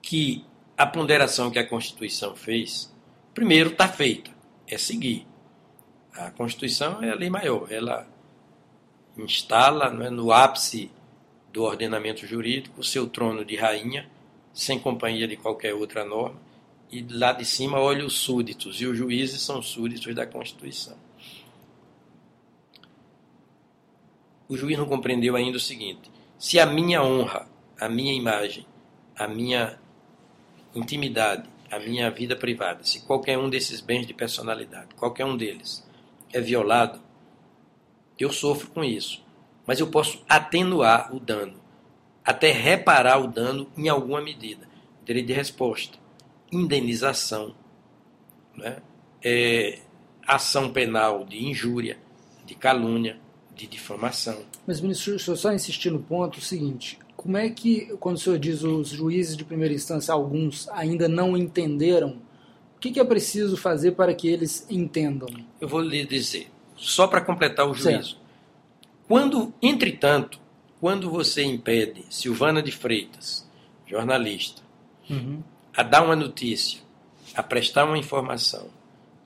que a ponderação que a Constituição fez, primeiro está feita, é seguir. A Constituição é a lei maior, ela instala é, no ápice do ordenamento jurídico o seu trono de rainha, sem companhia de qualquer outra norma, e lá de cima olha os súditos, e os juízes são súditos da Constituição. O juiz não compreendeu ainda o seguinte: se a minha honra, a minha imagem, a minha intimidade, a minha vida privada, se qualquer um desses bens de personalidade, qualquer um deles, é violado, eu sofro com isso. Mas eu posso atenuar o dano, até reparar o dano em alguma medida. Direito de resposta, indenização, né? é, ação penal de injúria, de calúnia, de difamação. Mas, ministro, eu só insistir no ponto seguinte: como é que, quando o senhor diz os juízes de primeira instância, alguns ainda não entenderam, o que, é preciso fazer para que eles entendam? Eu vou lhe dizer, só para completar o juízo. Certo. Quando, entretanto, quando você impede Silvana de Freitas, jornalista, uhum. a dar uma notícia, a prestar uma informação,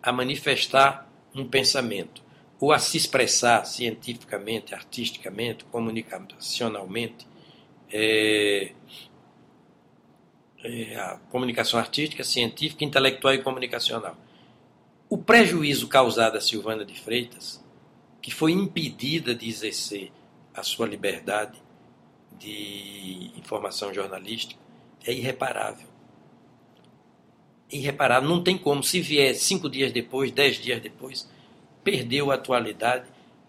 a manifestar um pensamento, ou a se expressar cientificamente, artisticamente, comunicacionalmente, é, é, a comunicação artística, científica, intelectual e comunicacional. O prejuízo causado a Silvana de Freitas, que foi impedida de exercer a sua liberdade de informação jornalística é irreparável. Irreparável. Não tem como, se vier cinco dias depois, dez dias depois, perdeu a atualidade,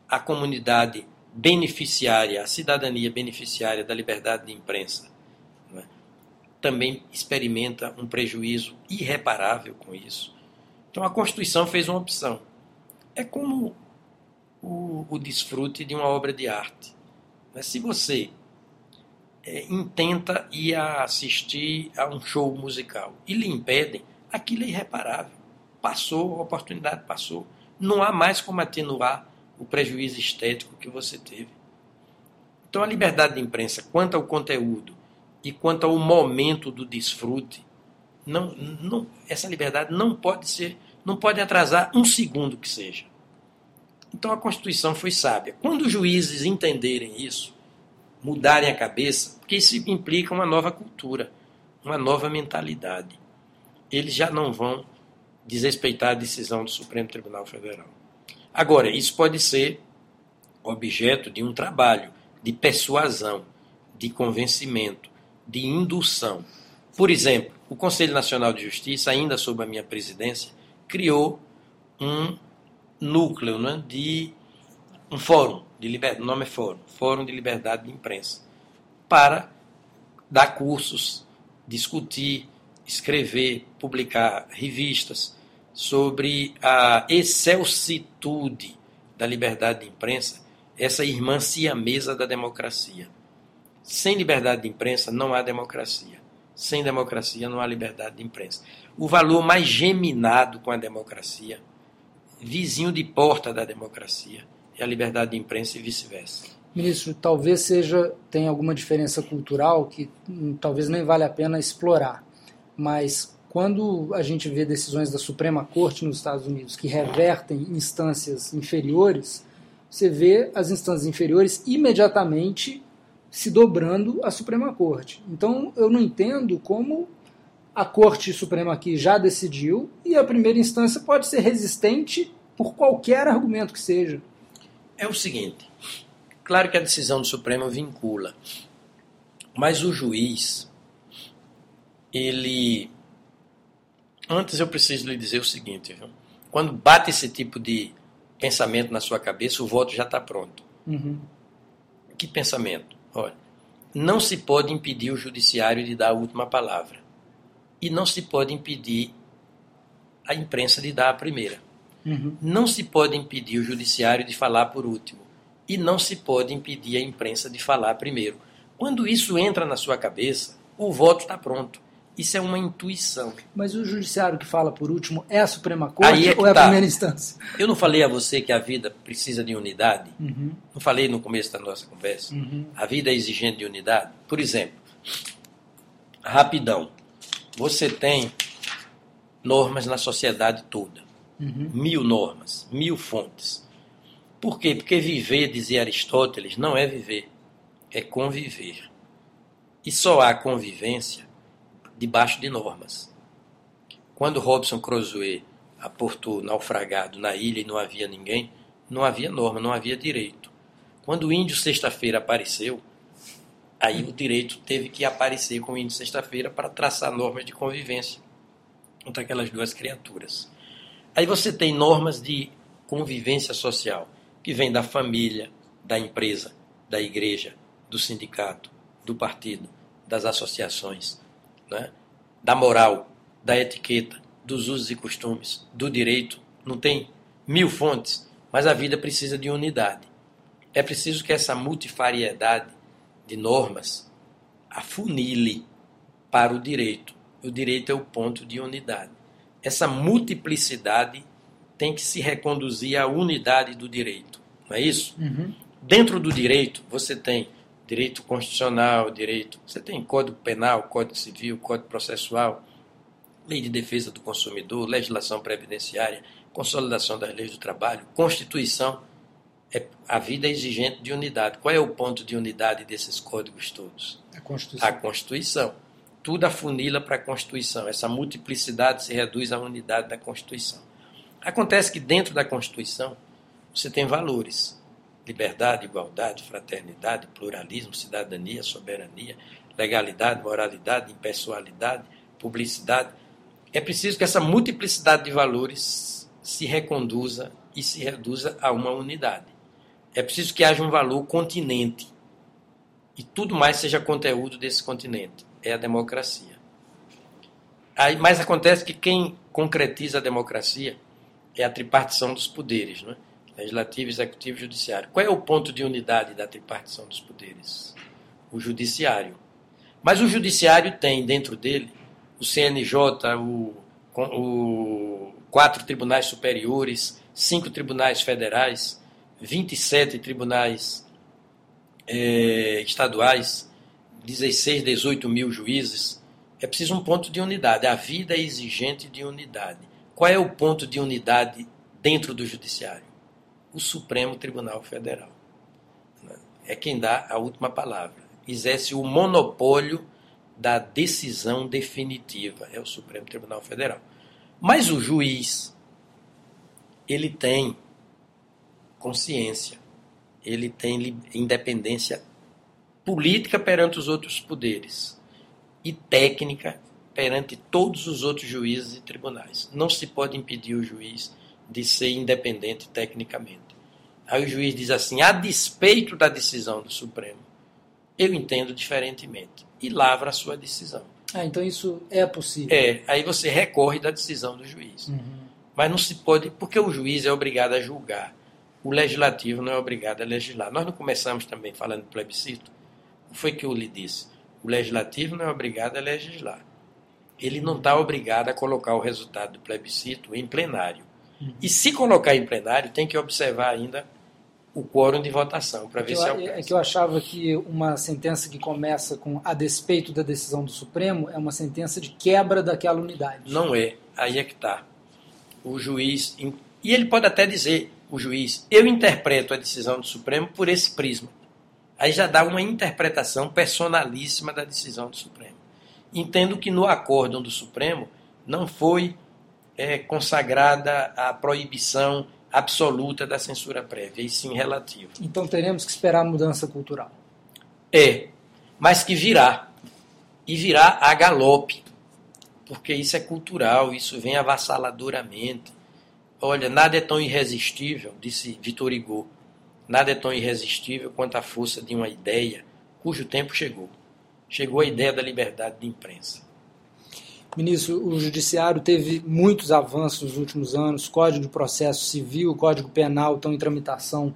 a comunidade beneficiária, a cidadania beneficiária da liberdade de imprensa, é? também experimenta um prejuízo irreparável com isso. Então a Constituição fez uma opção. É como o, o desfrute de uma obra de arte. Mas se você é, intenta ir assistir a um show musical e lhe impedem, aquilo é irreparável. Passou, a oportunidade passou. Não há mais como atenuar o prejuízo estético que você teve. Então a liberdade de imprensa, quanto ao conteúdo e quanto ao momento do desfrute, não, não, essa liberdade não pode ser, não pode atrasar um segundo que seja. Então a Constituição foi sábia. Quando os juízes entenderem isso, mudarem a cabeça, porque isso implica uma nova cultura, uma nova mentalidade. Eles já não vão desrespeitar a decisão do Supremo Tribunal Federal. Agora, isso pode ser objeto de um trabalho de persuasão, de convencimento, de indução. Por exemplo, o Conselho Nacional de Justiça, ainda sob a minha presidência, criou um núcleo né, de um fórum de liberdade, o nome é fórum, Fórum de Liberdade de Imprensa, para dar cursos, discutir, escrever, publicar revistas sobre a excelsitude da liberdade de imprensa, essa irmã siamesa da democracia. Sem liberdade de imprensa não há democracia. Sem democracia não há liberdade de imprensa. O valor mais geminado com a democracia vizinho de porta da democracia é a liberdade de imprensa e vice-versa. Ministro, talvez seja tenha alguma diferença cultural que hum, talvez nem vale a pena explorar, mas quando a gente vê decisões da Suprema Corte nos Estados Unidos que revertem instâncias inferiores, você vê as instâncias inferiores imediatamente se dobrando à Suprema Corte. Então eu não entendo como a Corte Suprema aqui já decidiu e a primeira instância pode ser resistente por qualquer argumento que seja. É o seguinte: claro que a decisão do Supremo vincula, mas o juiz, ele. Antes eu preciso lhe dizer o seguinte: viu? quando bate esse tipo de pensamento na sua cabeça, o voto já está pronto. Uhum. Que pensamento? Olha, não se pode impedir o judiciário de dar a última palavra e não se pode impedir a imprensa de dar a primeira. Uhum. Não se pode impedir o judiciário de falar por último. E não se pode impedir a imprensa de falar primeiro. Quando isso entra na sua cabeça, o voto está pronto. Isso é uma intuição. Mas o judiciário que fala por último é a Suprema Corte é ou é a tá. primeira instância? Eu não falei a você que a vida precisa de unidade? Uhum. Não falei no começo da nossa conversa? Uhum. A vida é exigente de unidade? Por exemplo, rapidão você tem normas na sociedade toda. Uhum. Mil normas, mil fontes. Por quê? Porque viver, dizia Aristóteles, não é viver, é conviver. E só há convivência debaixo de normas. Quando Robson Crusoe aportou naufragado na ilha e não havia ninguém, não havia norma, não havia direito. Quando o índio sexta-feira apareceu, Aí o direito teve que aparecer com o índio sexta-feira para traçar normas de convivência entre aquelas duas criaturas. Aí você tem normas de convivência social, que vem da família, da empresa, da igreja, do sindicato, do partido, das associações, né? da moral, da etiqueta, dos usos e costumes, do direito. Não tem mil fontes, mas a vida precisa de unidade. É preciso que essa multifariedade de normas afunile para o direito. O direito é o ponto de unidade. Essa multiplicidade tem que se reconduzir à unidade do direito, não é isso? Uhum. Dentro do direito, você tem direito constitucional, direito, você tem Código Penal, Código Civil, Código Processual, Lei de Defesa do Consumidor, legislação previdenciária, consolidação das leis do trabalho, Constituição é, a vida é exigente de unidade. Qual é o ponto de unidade desses códigos todos? A Constituição. A Constituição. Tudo afunila para a Constituição. Essa multiplicidade se reduz à unidade da Constituição. Acontece que dentro da Constituição você tem valores. Liberdade, igualdade, fraternidade, pluralismo, cidadania, soberania, legalidade, moralidade, impessoalidade, publicidade. É preciso que essa multiplicidade de valores se reconduza e se reduza a uma unidade. É preciso que haja um valor continente e tudo mais seja conteúdo desse continente. É a democracia. Aí, mas acontece que quem concretiza a democracia é a tripartição dos poderes, não é? Legislativo, executivo e judiciário. Qual é o ponto de unidade da tripartição dos poderes? O judiciário. Mas o judiciário tem dentro dele o CNJ, o, o quatro tribunais superiores, cinco tribunais federais, 27 tribunais é, estaduais, 16, 18 mil juízes. É preciso um ponto de unidade. A vida é exigente de unidade. Qual é o ponto de unidade dentro do judiciário? O Supremo Tribunal Federal. É quem dá a última palavra. Exerce o monopólio da decisão definitiva. É o Supremo Tribunal Federal. Mas o juiz, ele tem consciência, ele tem independência política perante os outros poderes e técnica perante todos os outros juízes e tribunais. Não se pode impedir o juiz de ser independente tecnicamente. Aí o juiz diz assim: a despeito da decisão do Supremo, eu entendo diferentemente e lavra a sua decisão. Ah, então isso é possível. É, aí você recorre da decisão do juiz. Uhum. Mas não se pode, porque o juiz é obrigado a julgar. O legislativo não é obrigado a legislar. Nós não começamos também falando de plebiscito? O que foi que eu lhe disse? O legislativo não é obrigado a legislar. Ele não está obrigado a colocar o resultado do plebiscito em plenário. Uhum. E se colocar em plenário, tem que observar ainda o quórum de votação para ver eu, se alcança. É que eu achava que uma sentença que começa com a despeito da decisão do Supremo é uma sentença de quebra daquela unidade. Não é. Aí é que está. O juiz. E ele pode até dizer, o juiz, eu interpreto a decisão do Supremo por esse prisma. Aí já dá uma interpretação personalíssima da decisão do Supremo. Entendo que no acórdão do Supremo não foi é, consagrada a proibição absoluta da censura prévia, e sim relativa. Então teremos que esperar mudança cultural. É, mas que virá. E virá a galope, porque isso é cultural, isso vem avassaladoramente. Olha, nada é tão irresistível, disse Vitor Hugo, nada é tão irresistível quanto a força de uma ideia cujo tempo chegou. Chegou a ideia da liberdade de imprensa. Ministro, o Judiciário teve muitos avanços nos últimos anos, Código de Processo Civil, Código Penal estão em tramitação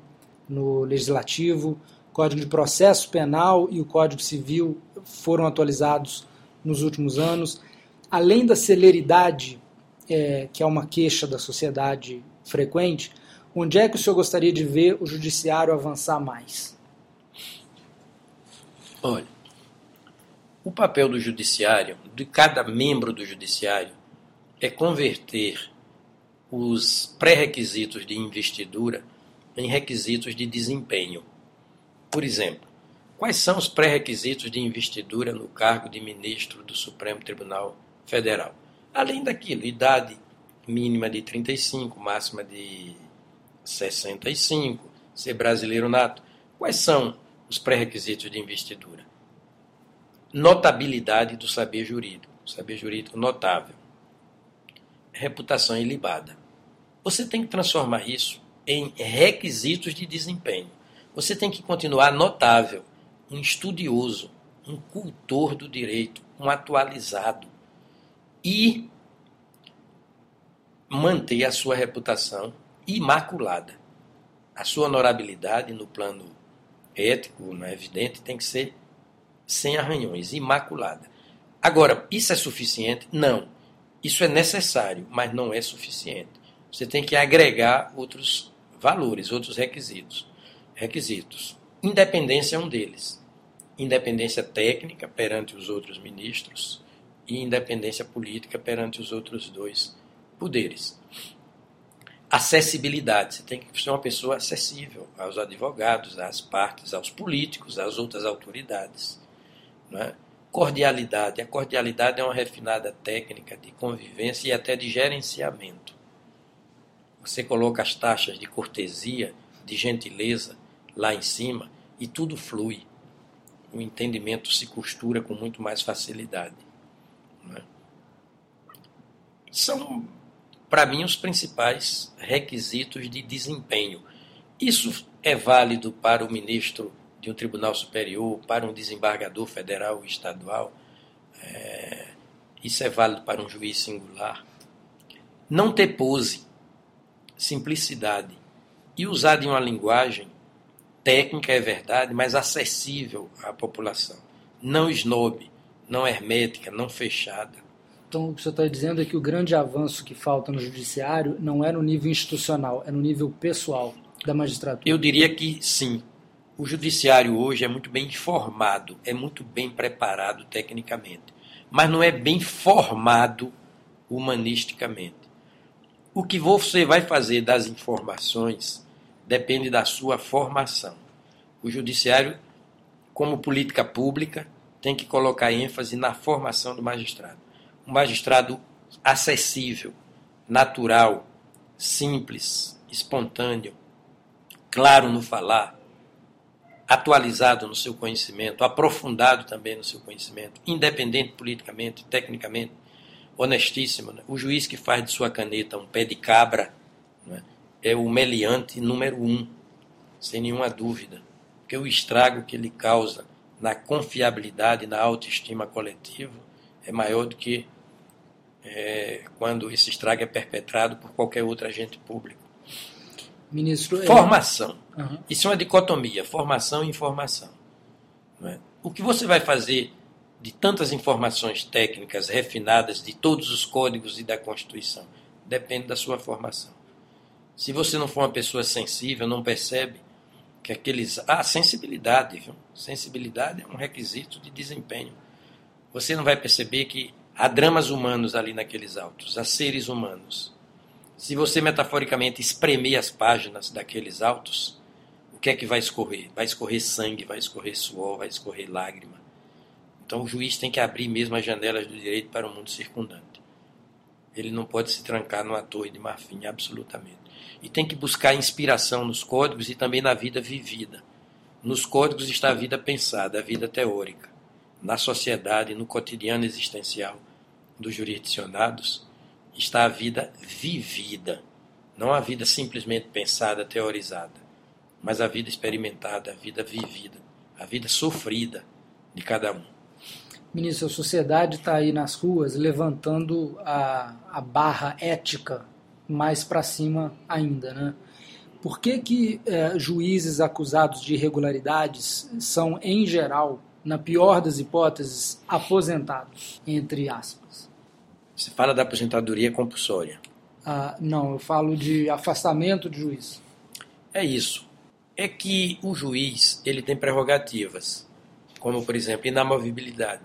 no Legislativo, Código de Processo Penal e o Código Civil foram atualizados nos últimos anos. Além da celeridade, é, que é uma queixa da sociedade frequente, onde é que o senhor gostaria de ver o Judiciário avançar mais? Olha, o papel do judiciário, de cada membro do judiciário, é converter os pré-requisitos de investidura em requisitos de desempenho. Por exemplo, quais são os pré-requisitos de investidura no cargo de ministro do Supremo Tribunal Federal? Além daquilo, idade mínima de 35, máxima de 65, ser brasileiro nato. Quais são os pré-requisitos de investidura? Notabilidade do saber jurídico, saber jurídico notável, reputação ilibada. Você tem que transformar isso em requisitos de desempenho. Você tem que continuar notável, um estudioso, um cultor do direito, um atualizado e manter a sua reputação imaculada. A sua honorabilidade no plano ético, não é evidente, tem que ser sem arranhões, imaculada. Agora, isso é suficiente? Não. Isso é necessário, mas não é suficiente. Você tem que agregar outros valores, outros requisitos. Requisitos. Independência é um deles. Independência técnica perante os outros ministros e independência política perante os outros dois poderes. Acessibilidade. Você tem que ser uma pessoa acessível aos advogados, às partes, aos políticos, às outras autoridades. Né? Cordialidade. A cordialidade é uma refinada técnica de convivência e até de gerenciamento. Você coloca as taxas de cortesia, de gentileza, lá em cima e tudo flui. O entendimento se costura com muito mais facilidade. Né? São, para mim, os principais requisitos de desempenho. Isso é válido para o ministro de um tribunal superior, para um desembargador federal ou estadual. É, isso é válido para um juiz singular. Não ter pose, simplicidade e usar de uma linguagem técnica, é verdade, mas acessível à população. Não snob, não hermética, não fechada. Então, o que você está dizendo é que o grande avanço que falta no judiciário não é no nível institucional, é no nível pessoal da magistratura. Eu diria que sim. O judiciário hoje é muito bem informado, é muito bem preparado tecnicamente, mas não é bem formado humanisticamente. O que você vai fazer das informações depende da sua formação. O judiciário, como política pública, tem que colocar ênfase na formação do magistrado. Um magistrado acessível, natural, simples, espontâneo, claro no falar, atualizado no seu conhecimento, aprofundado também no seu conhecimento, independente politicamente, tecnicamente, honestíssimo. Né? O juiz que faz de sua caneta um pé de cabra né? é o meliante número um, sem nenhuma dúvida, porque o estrago que ele causa na confiabilidade, na autoestima coletiva, é maior do que é, quando esse estrago é perpetrado por qualquer outro agente público. Ministro, formação. Uhum. Isso é uma dicotomia, formação e informação. É? O que você vai fazer de tantas informações técnicas refinadas de todos os códigos e da Constituição depende da sua formação. Se você não for uma pessoa sensível, não percebe que aqueles. Ah, sensibilidade, viu? Sensibilidade é um requisito de desempenho. Você não vai perceber que há dramas humanos ali naqueles autos, há seres humanos se você metaforicamente espremer as páginas daqueles autos, o que é que vai escorrer? Vai escorrer sangue, vai escorrer suor, vai escorrer lágrima. Então o juiz tem que abrir mesmo as janelas do direito para o mundo circundante. Ele não pode se trancar numa torre de marfim, absolutamente. E tem que buscar inspiração nos códigos e também na vida vivida. Nos códigos está a vida pensada, a vida teórica. Na sociedade, no cotidiano existencial dos jurisdicionados, está a vida vivida, não a vida simplesmente pensada, teorizada, mas a vida experimentada, a vida vivida, a vida sofrida de cada um. Ministro, a sociedade está aí nas ruas levantando a, a barra ética mais para cima ainda, né? Por que, que é, juízes acusados de irregularidades são, em geral, na pior das hipóteses, aposentados, entre aspas? Você fala da aposentadoria compulsória. Ah, não, eu falo de afastamento de juiz. É isso. É que o juiz ele tem prerrogativas, como, por exemplo, inamovibilidade,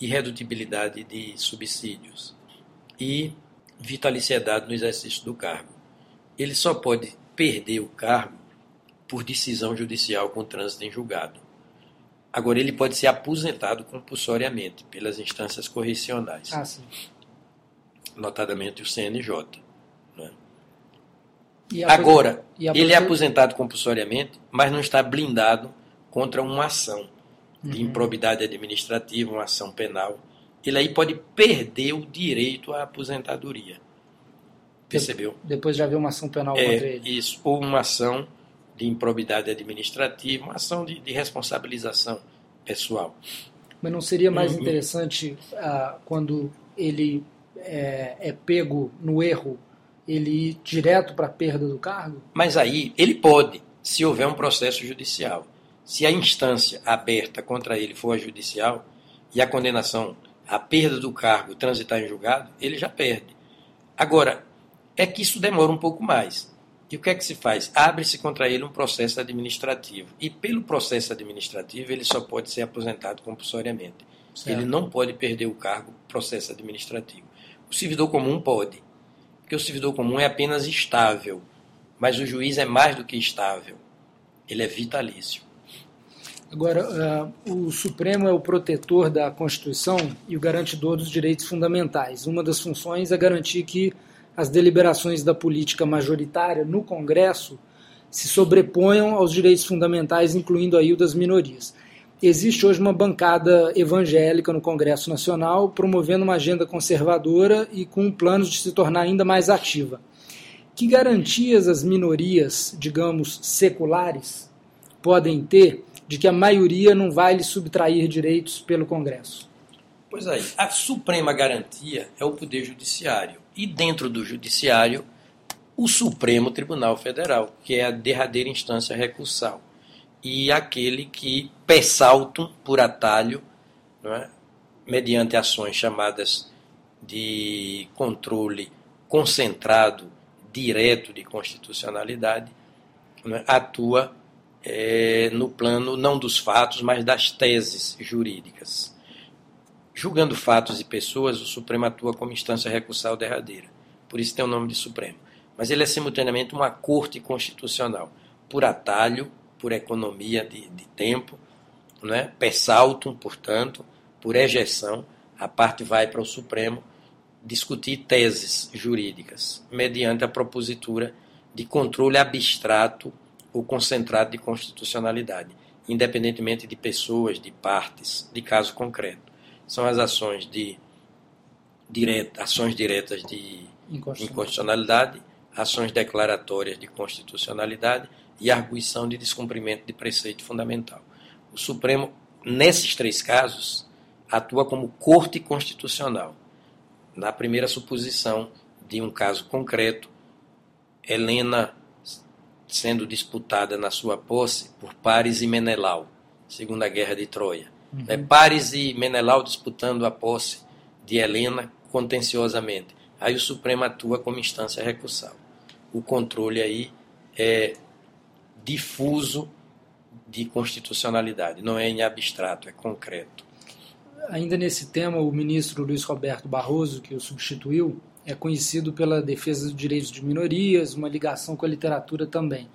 irredutibilidade de subsídios e vitaliciedade no exercício do cargo. Ele só pode perder o cargo por decisão judicial com trânsito em julgado. Agora, ele pode ser aposentado compulsoriamente pelas instâncias correcionais. Ah, sim. Notadamente o CNJ. Né? A Agora, e a ele é aposen- aposentado compulsoriamente, mas não está blindado contra uma ação de Uhum. improbidade administrativa, uma ação penal. Ele aí pode perder o direito à aposentadoria. Percebeu? Depois de haver uma ação penal contra É ele. isso, ou uma ação de improbidade administrativa, uma ação de, de responsabilização pessoal. Mas não seria mais Uhum. interessante ah, quando ele é, é pego no erro, ele ir direto para a perda do cargo? Mas aí ele pode, se houver um processo judicial. Se a instância aberta contra ele for a judicial e a condenação à perda do cargo transitar em julgado, ele já perde. Agora, é que isso demora um pouco mais. E o que é que se faz? Abre-se contra ele um processo administrativo. E pelo processo administrativo, ele só pode ser aposentado compulsoriamente. Certo. Ele não pode perder o cargo processo administrativo. O servidor comum pode, porque o servidor comum é apenas estável, mas o juiz é mais do que estável. Ele é vitalício. Agora, ah, o Supremo é o protetor da Constituição e o garantidor dos direitos fundamentais. Uma das funções é garantir que as deliberações da política majoritária no Congresso se sobreponham aos direitos fundamentais, incluindo aí o das minorias. Existe hoje uma bancada evangélica no Congresso Nacional promovendo uma agenda conservadora e com planos de se tornar ainda mais ativa. Que garantias as minorias, digamos, seculares, podem ter de que a maioria não vai lhe subtrair direitos pelo Congresso? Pois aí, a suprema garantia é o Poder Judiciário. E dentro do Judiciário, o Supremo Tribunal Federal, que é a derradeira instância recursal, e aquele que pessaltam por atalho, é? mediante ações chamadas de controle concentrado, direto de constitucionalidade, é? atua é, no plano não dos fatos, mas das teses jurídicas. Julgando fatos e pessoas, o Supremo atua como instância recursal derradeira. Por isso tem o nome de Supremo mas ele é simultaneamente uma corte constitucional, por atalho, por economia de, de tempo, né? per saltum, portanto, por ejeção, a parte vai para o Supremo discutir teses jurídicas, mediante a propositura de controle abstrato ou concentrado de constitucionalidade, independentemente de pessoas, de partes, de caso concreto. São as ações de direta, ações diretas de inconstitucionalidade ações declaratórias de constitucionalidade e arguição de descumprimento de preceito fundamental. O Supremo, nesses três casos, atua como corte constitucional. Na primeira suposição de um caso concreto, Helena sendo disputada na sua posse por Pares e Menelau, Segunda Guerra de Troia. Uhum. É, Pares e Menelau disputando a posse de Helena contenciosamente. Aí o Supremo atua como instância recursal o controle aí é difuso de constitucionalidade, não é em abstrato, é concreto. Ainda nesse tema, o ministro Luiz Roberto Barroso, que o substituiu, é conhecido pela defesa dos direitos de minorias, uma ligação com a literatura também.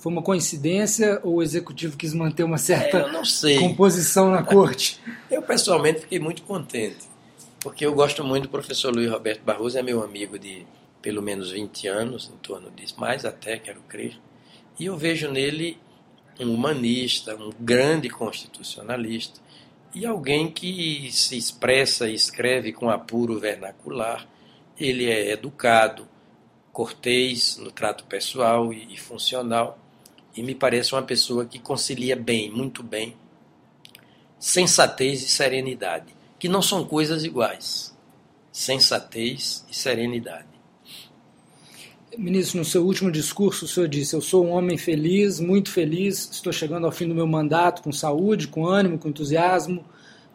Foi uma coincidência ou o executivo quis manter uma certa é, composição na corte? eu pessoalmente fiquei muito contente, porque eu gosto muito do professor Luiz Roberto Barroso, é meu amigo de pelo menos 20 anos, em torno disso, mais até, quero crer, e eu vejo nele um humanista, um grande constitucionalista, e alguém que se expressa e escreve com apuro vernacular. Ele é educado, cortês no trato pessoal e, funcional, e me parece uma pessoa que concilia bem, muito bem, sensatez e serenidade, que não são coisas iguais. Sensatez e serenidade. Ministro, no seu último discurso, o senhor disse: Eu sou um homem feliz, muito feliz, estou chegando ao fim do meu mandato com saúde, com ânimo, com entusiasmo.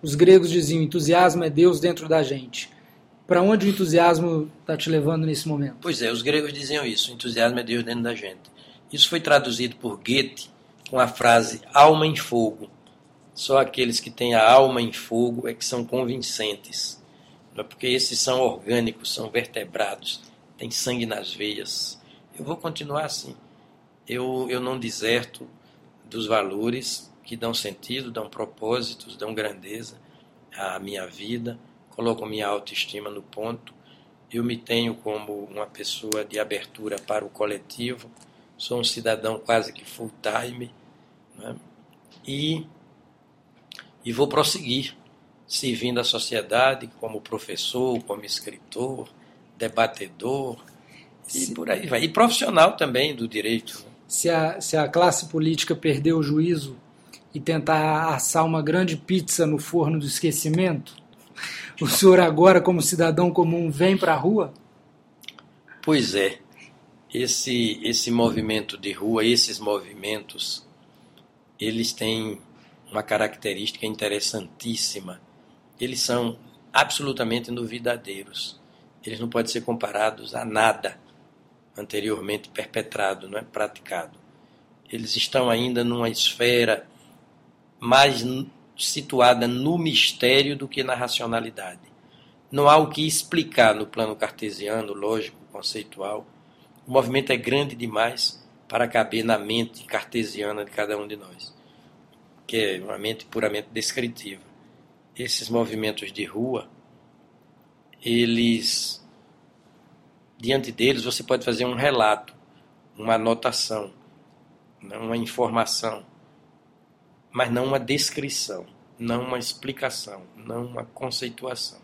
Os gregos diziam: entusiasmo é Deus dentro da gente. Para onde o entusiasmo está te levando nesse momento? Pois é, os gregos diziam isso: entusiasmo é Deus dentro da gente. Isso foi traduzido por Goethe com a frase alma em fogo. Só aqueles que têm a alma em fogo é que são convincentes. É porque esses são orgânicos, são vertebrados tem sangue nas veias. Eu vou continuar assim. Eu, eu não deserto dos valores que dão sentido, dão propósitos, dão grandeza à minha vida, colocam minha autoestima no ponto. Eu me tenho como uma pessoa de abertura para o coletivo, sou um cidadão quase que full time né? e, e vou prosseguir servindo a sociedade como professor, como escritor, debatedor e por aí vai. E profissional também do direito. Né? Se a, se a classe política perder o juízo e tentar assar uma grande pizza no forno do esquecimento, o senhor agora, como cidadão comum, vem para a rua? Pois é. Esse, esse movimento de rua, esses movimentos, eles têm uma característica interessantíssima. Eles são absolutamente novidadeiros eles não podem ser comparados a nada anteriormente perpetrado, não é praticado. Eles estão ainda numa esfera mais situada no mistério do que na racionalidade. Não há o que explicar no plano cartesiano, lógico, conceitual. O movimento é grande demais para caber na mente cartesiana de cada um de nós, que é uma mente puramente descritiva. Esses movimentos de rua eles diante deles você pode fazer um relato, uma anotação uma informação, mas não uma descrição, não uma explicação, não uma conceituação.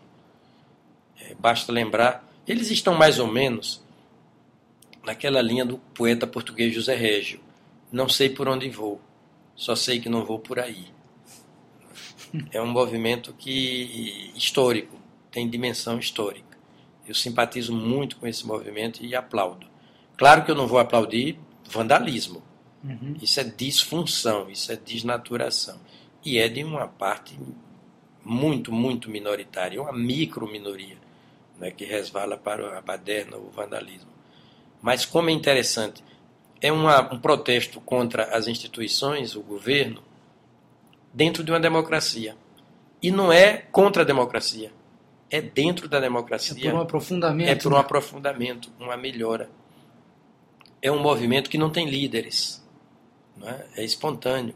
É, basta lembrar, eles estão mais ou menos naquela linha do poeta português José Régio. Não sei por onde vou, só sei que não vou por aí. É um movimento que histórico, tem dimensão histórica. Eu simpatizo muito com esse movimento e aplaudo. Claro que eu não vou aplaudir vandalismo. Uhum. Isso é disfunção, isso é desnaturação. E é de uma parte muito, muito minoritária, uma micro minoria, né, que resvala para a baderna, o vandalismo. Mas como é interessante, é uma, um protesto contra as instituições, o governo, dentro de uma democracia. E não é contra a democracia, é dentro da democracia. É por um aprofundamento. É por um né? aprofundamento, uma melhora. É um movimento que não tem líderes, não é? é espontâneo.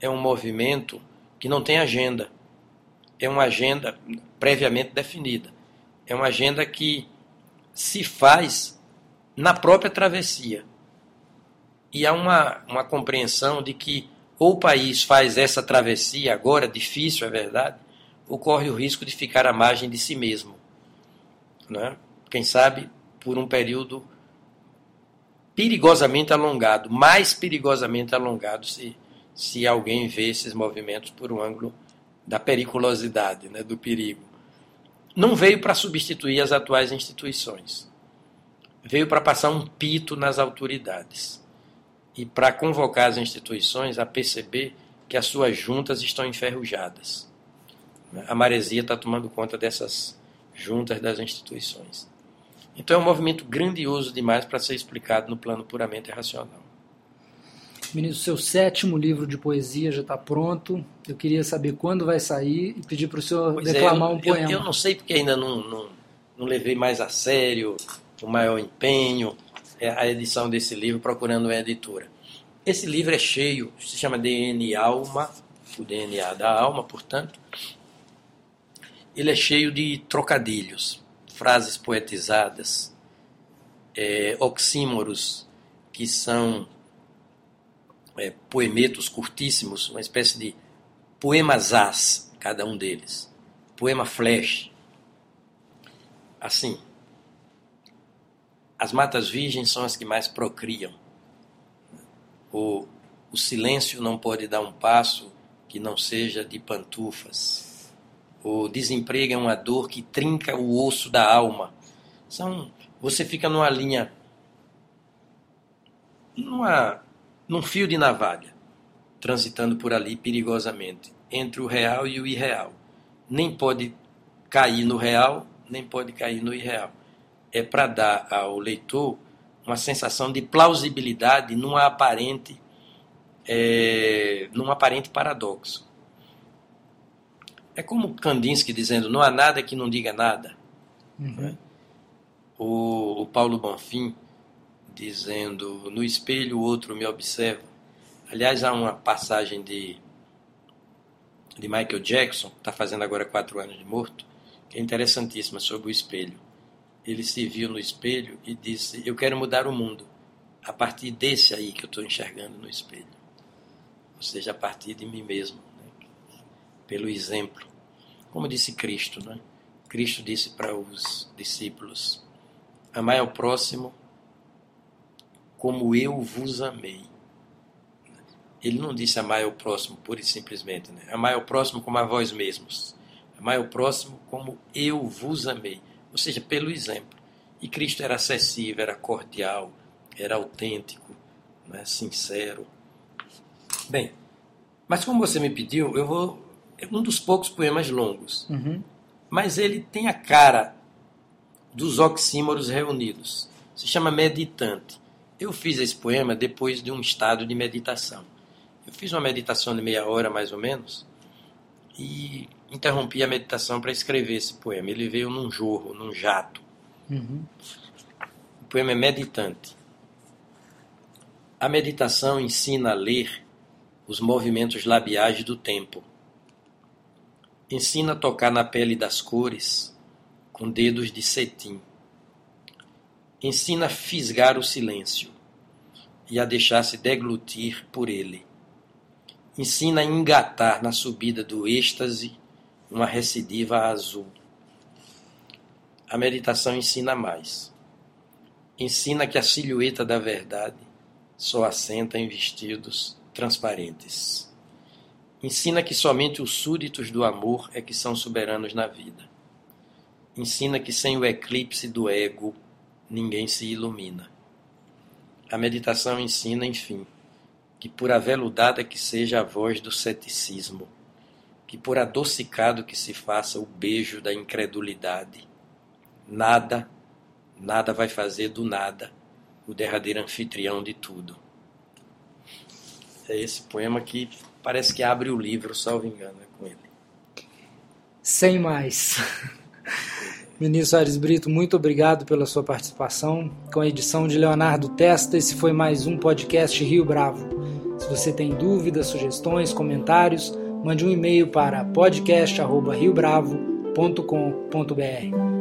É um movimento que não tem agenda. É uma agenda previamente definida. É uma agenda que se faz na própria travessia. E há uma, uma compreensão de que ou o país faz essa travessia agora, difícil, é verdade, ou corre o risco de ficar à margem de si mesmo. Né? Quem sabe por um período perigosamente alongado, mais perigosamente alongado se, se alguém vê esses movimentos por um ângulo da periculosidade, né, do perigo. Não veio para substituir as atuais instituições veio para passar um pito nas autoridades e para convocar as instituições a perceber que as suas juntas estão enferrujadas. A maresia está tomando conta dessas juntas das instituições. Então é um movimento grandioso demais para ser explicado no plano puramente racional. Ministro, seu sétimo livro de poesia já está pronto. Eu queria saber quando vai sair e pedir para o senhor pois declamar é, eu, um poema. Eu, eu, não sei porque ainda não, não, não levei mais a sério o maior empenho, é a edição desse livro, procurando uma editora. Esse livro é cheio, se chama DNA Alma, o DNA da alma, portanto. Ele é cheio de trocadilhos, frases poetizadas, é, oxímoros, que são é, poemetos curtíssimos, uma espécie de poemas as, cada um deles. Poema flash. Assim, as matas virgens são as que mais procriam. O, o silêncio não pode dar um passo que não seja de pantufas. O desemprego é uma dor que trinca o osso da alma. São, você fica numa linha, numa, num fio de navalha, transitando por ali perigosamente, entre o real e o irreal. Nem pode cair no real, nem pode cair no irreal é para dar ao leitor uma sensação de plausibilidade num aparente, é, num aparente paradoxo. É como Kandinsky dizendo: não há nada que não diga nada. Uhum. Né? O, o Paulo Bonfim dizendo: no espelho o outro me observa. Aliás, há uma passagem de, de Michael Jackson, que está fazendo agora quatro anos de morto, que é interessantíssima sobre o espelho ele se viu no espelho e disse: Eu quero mudar o mundo a partir desse aí que eu estou enxergando no espelho. Ou seja, a partir de mim mesmo, né? pelo exemplo. Como disse Cristo, né? Cristo disse para os discípulos: Amai ao próximo como eu vos amei. Ele não disse amai ao próximo pura e simplesmente, né? amai ao próximo como a vós mesmos. Amai ao próximo como eu vos amei ou seja, pelo exemplo. E Cristo era acessível, era cordial, era autêntico, né, sincero. Bem, mas como você me pediu, eu vou. É um dos poucos poemas longos. Uhum. Mas ele tem a cara dos oxímoros reunidos. Se chama Meditante. Eu fiz esse poema depois de um estado de meditação. Eu fiz uma meditação de meia hora, mais ou menos, e interrompi a meditação para escrever esse poema. Ele veio num jorro, num jato. Uhum. O poema é meditante. A meditação ensina a ler os movimentos labiais do tempo. Ensina a tocar na pele das cores com dedos de cetim. Ensina a fisgar o silêncio. e a deixar-se deglutir por ele. Ensina a engatar na subida do êxtase uma recidiva azul. A meditação ensina mais. Ensina que a silhueta da verdade só assenta em vestidos transparentes. Ensina que somente os súditos do amor é que são soberanos na vida. Ensina que sem o eclipse do ego ninguém se ilumina. A meditação ensina, enfim, que por aveludada que seja a voz do ceticismo, que por adocicado que se faça o beijo da incredulidade, nada, nada vai fazer do nada o derradeiro anfitrião de tudo. É esse poema que parece que abre o livro, salvo engano, é com ele. Sem mais. Ministro Ares Brito, muito obrigado pela sua participação. Com a edição de Leonardo Testa, esse foi mais um podcast Rio Bravo. Se você tem dúvidas, sugestões, comentários, mande um e-mail para podcast@riobravo.com.br.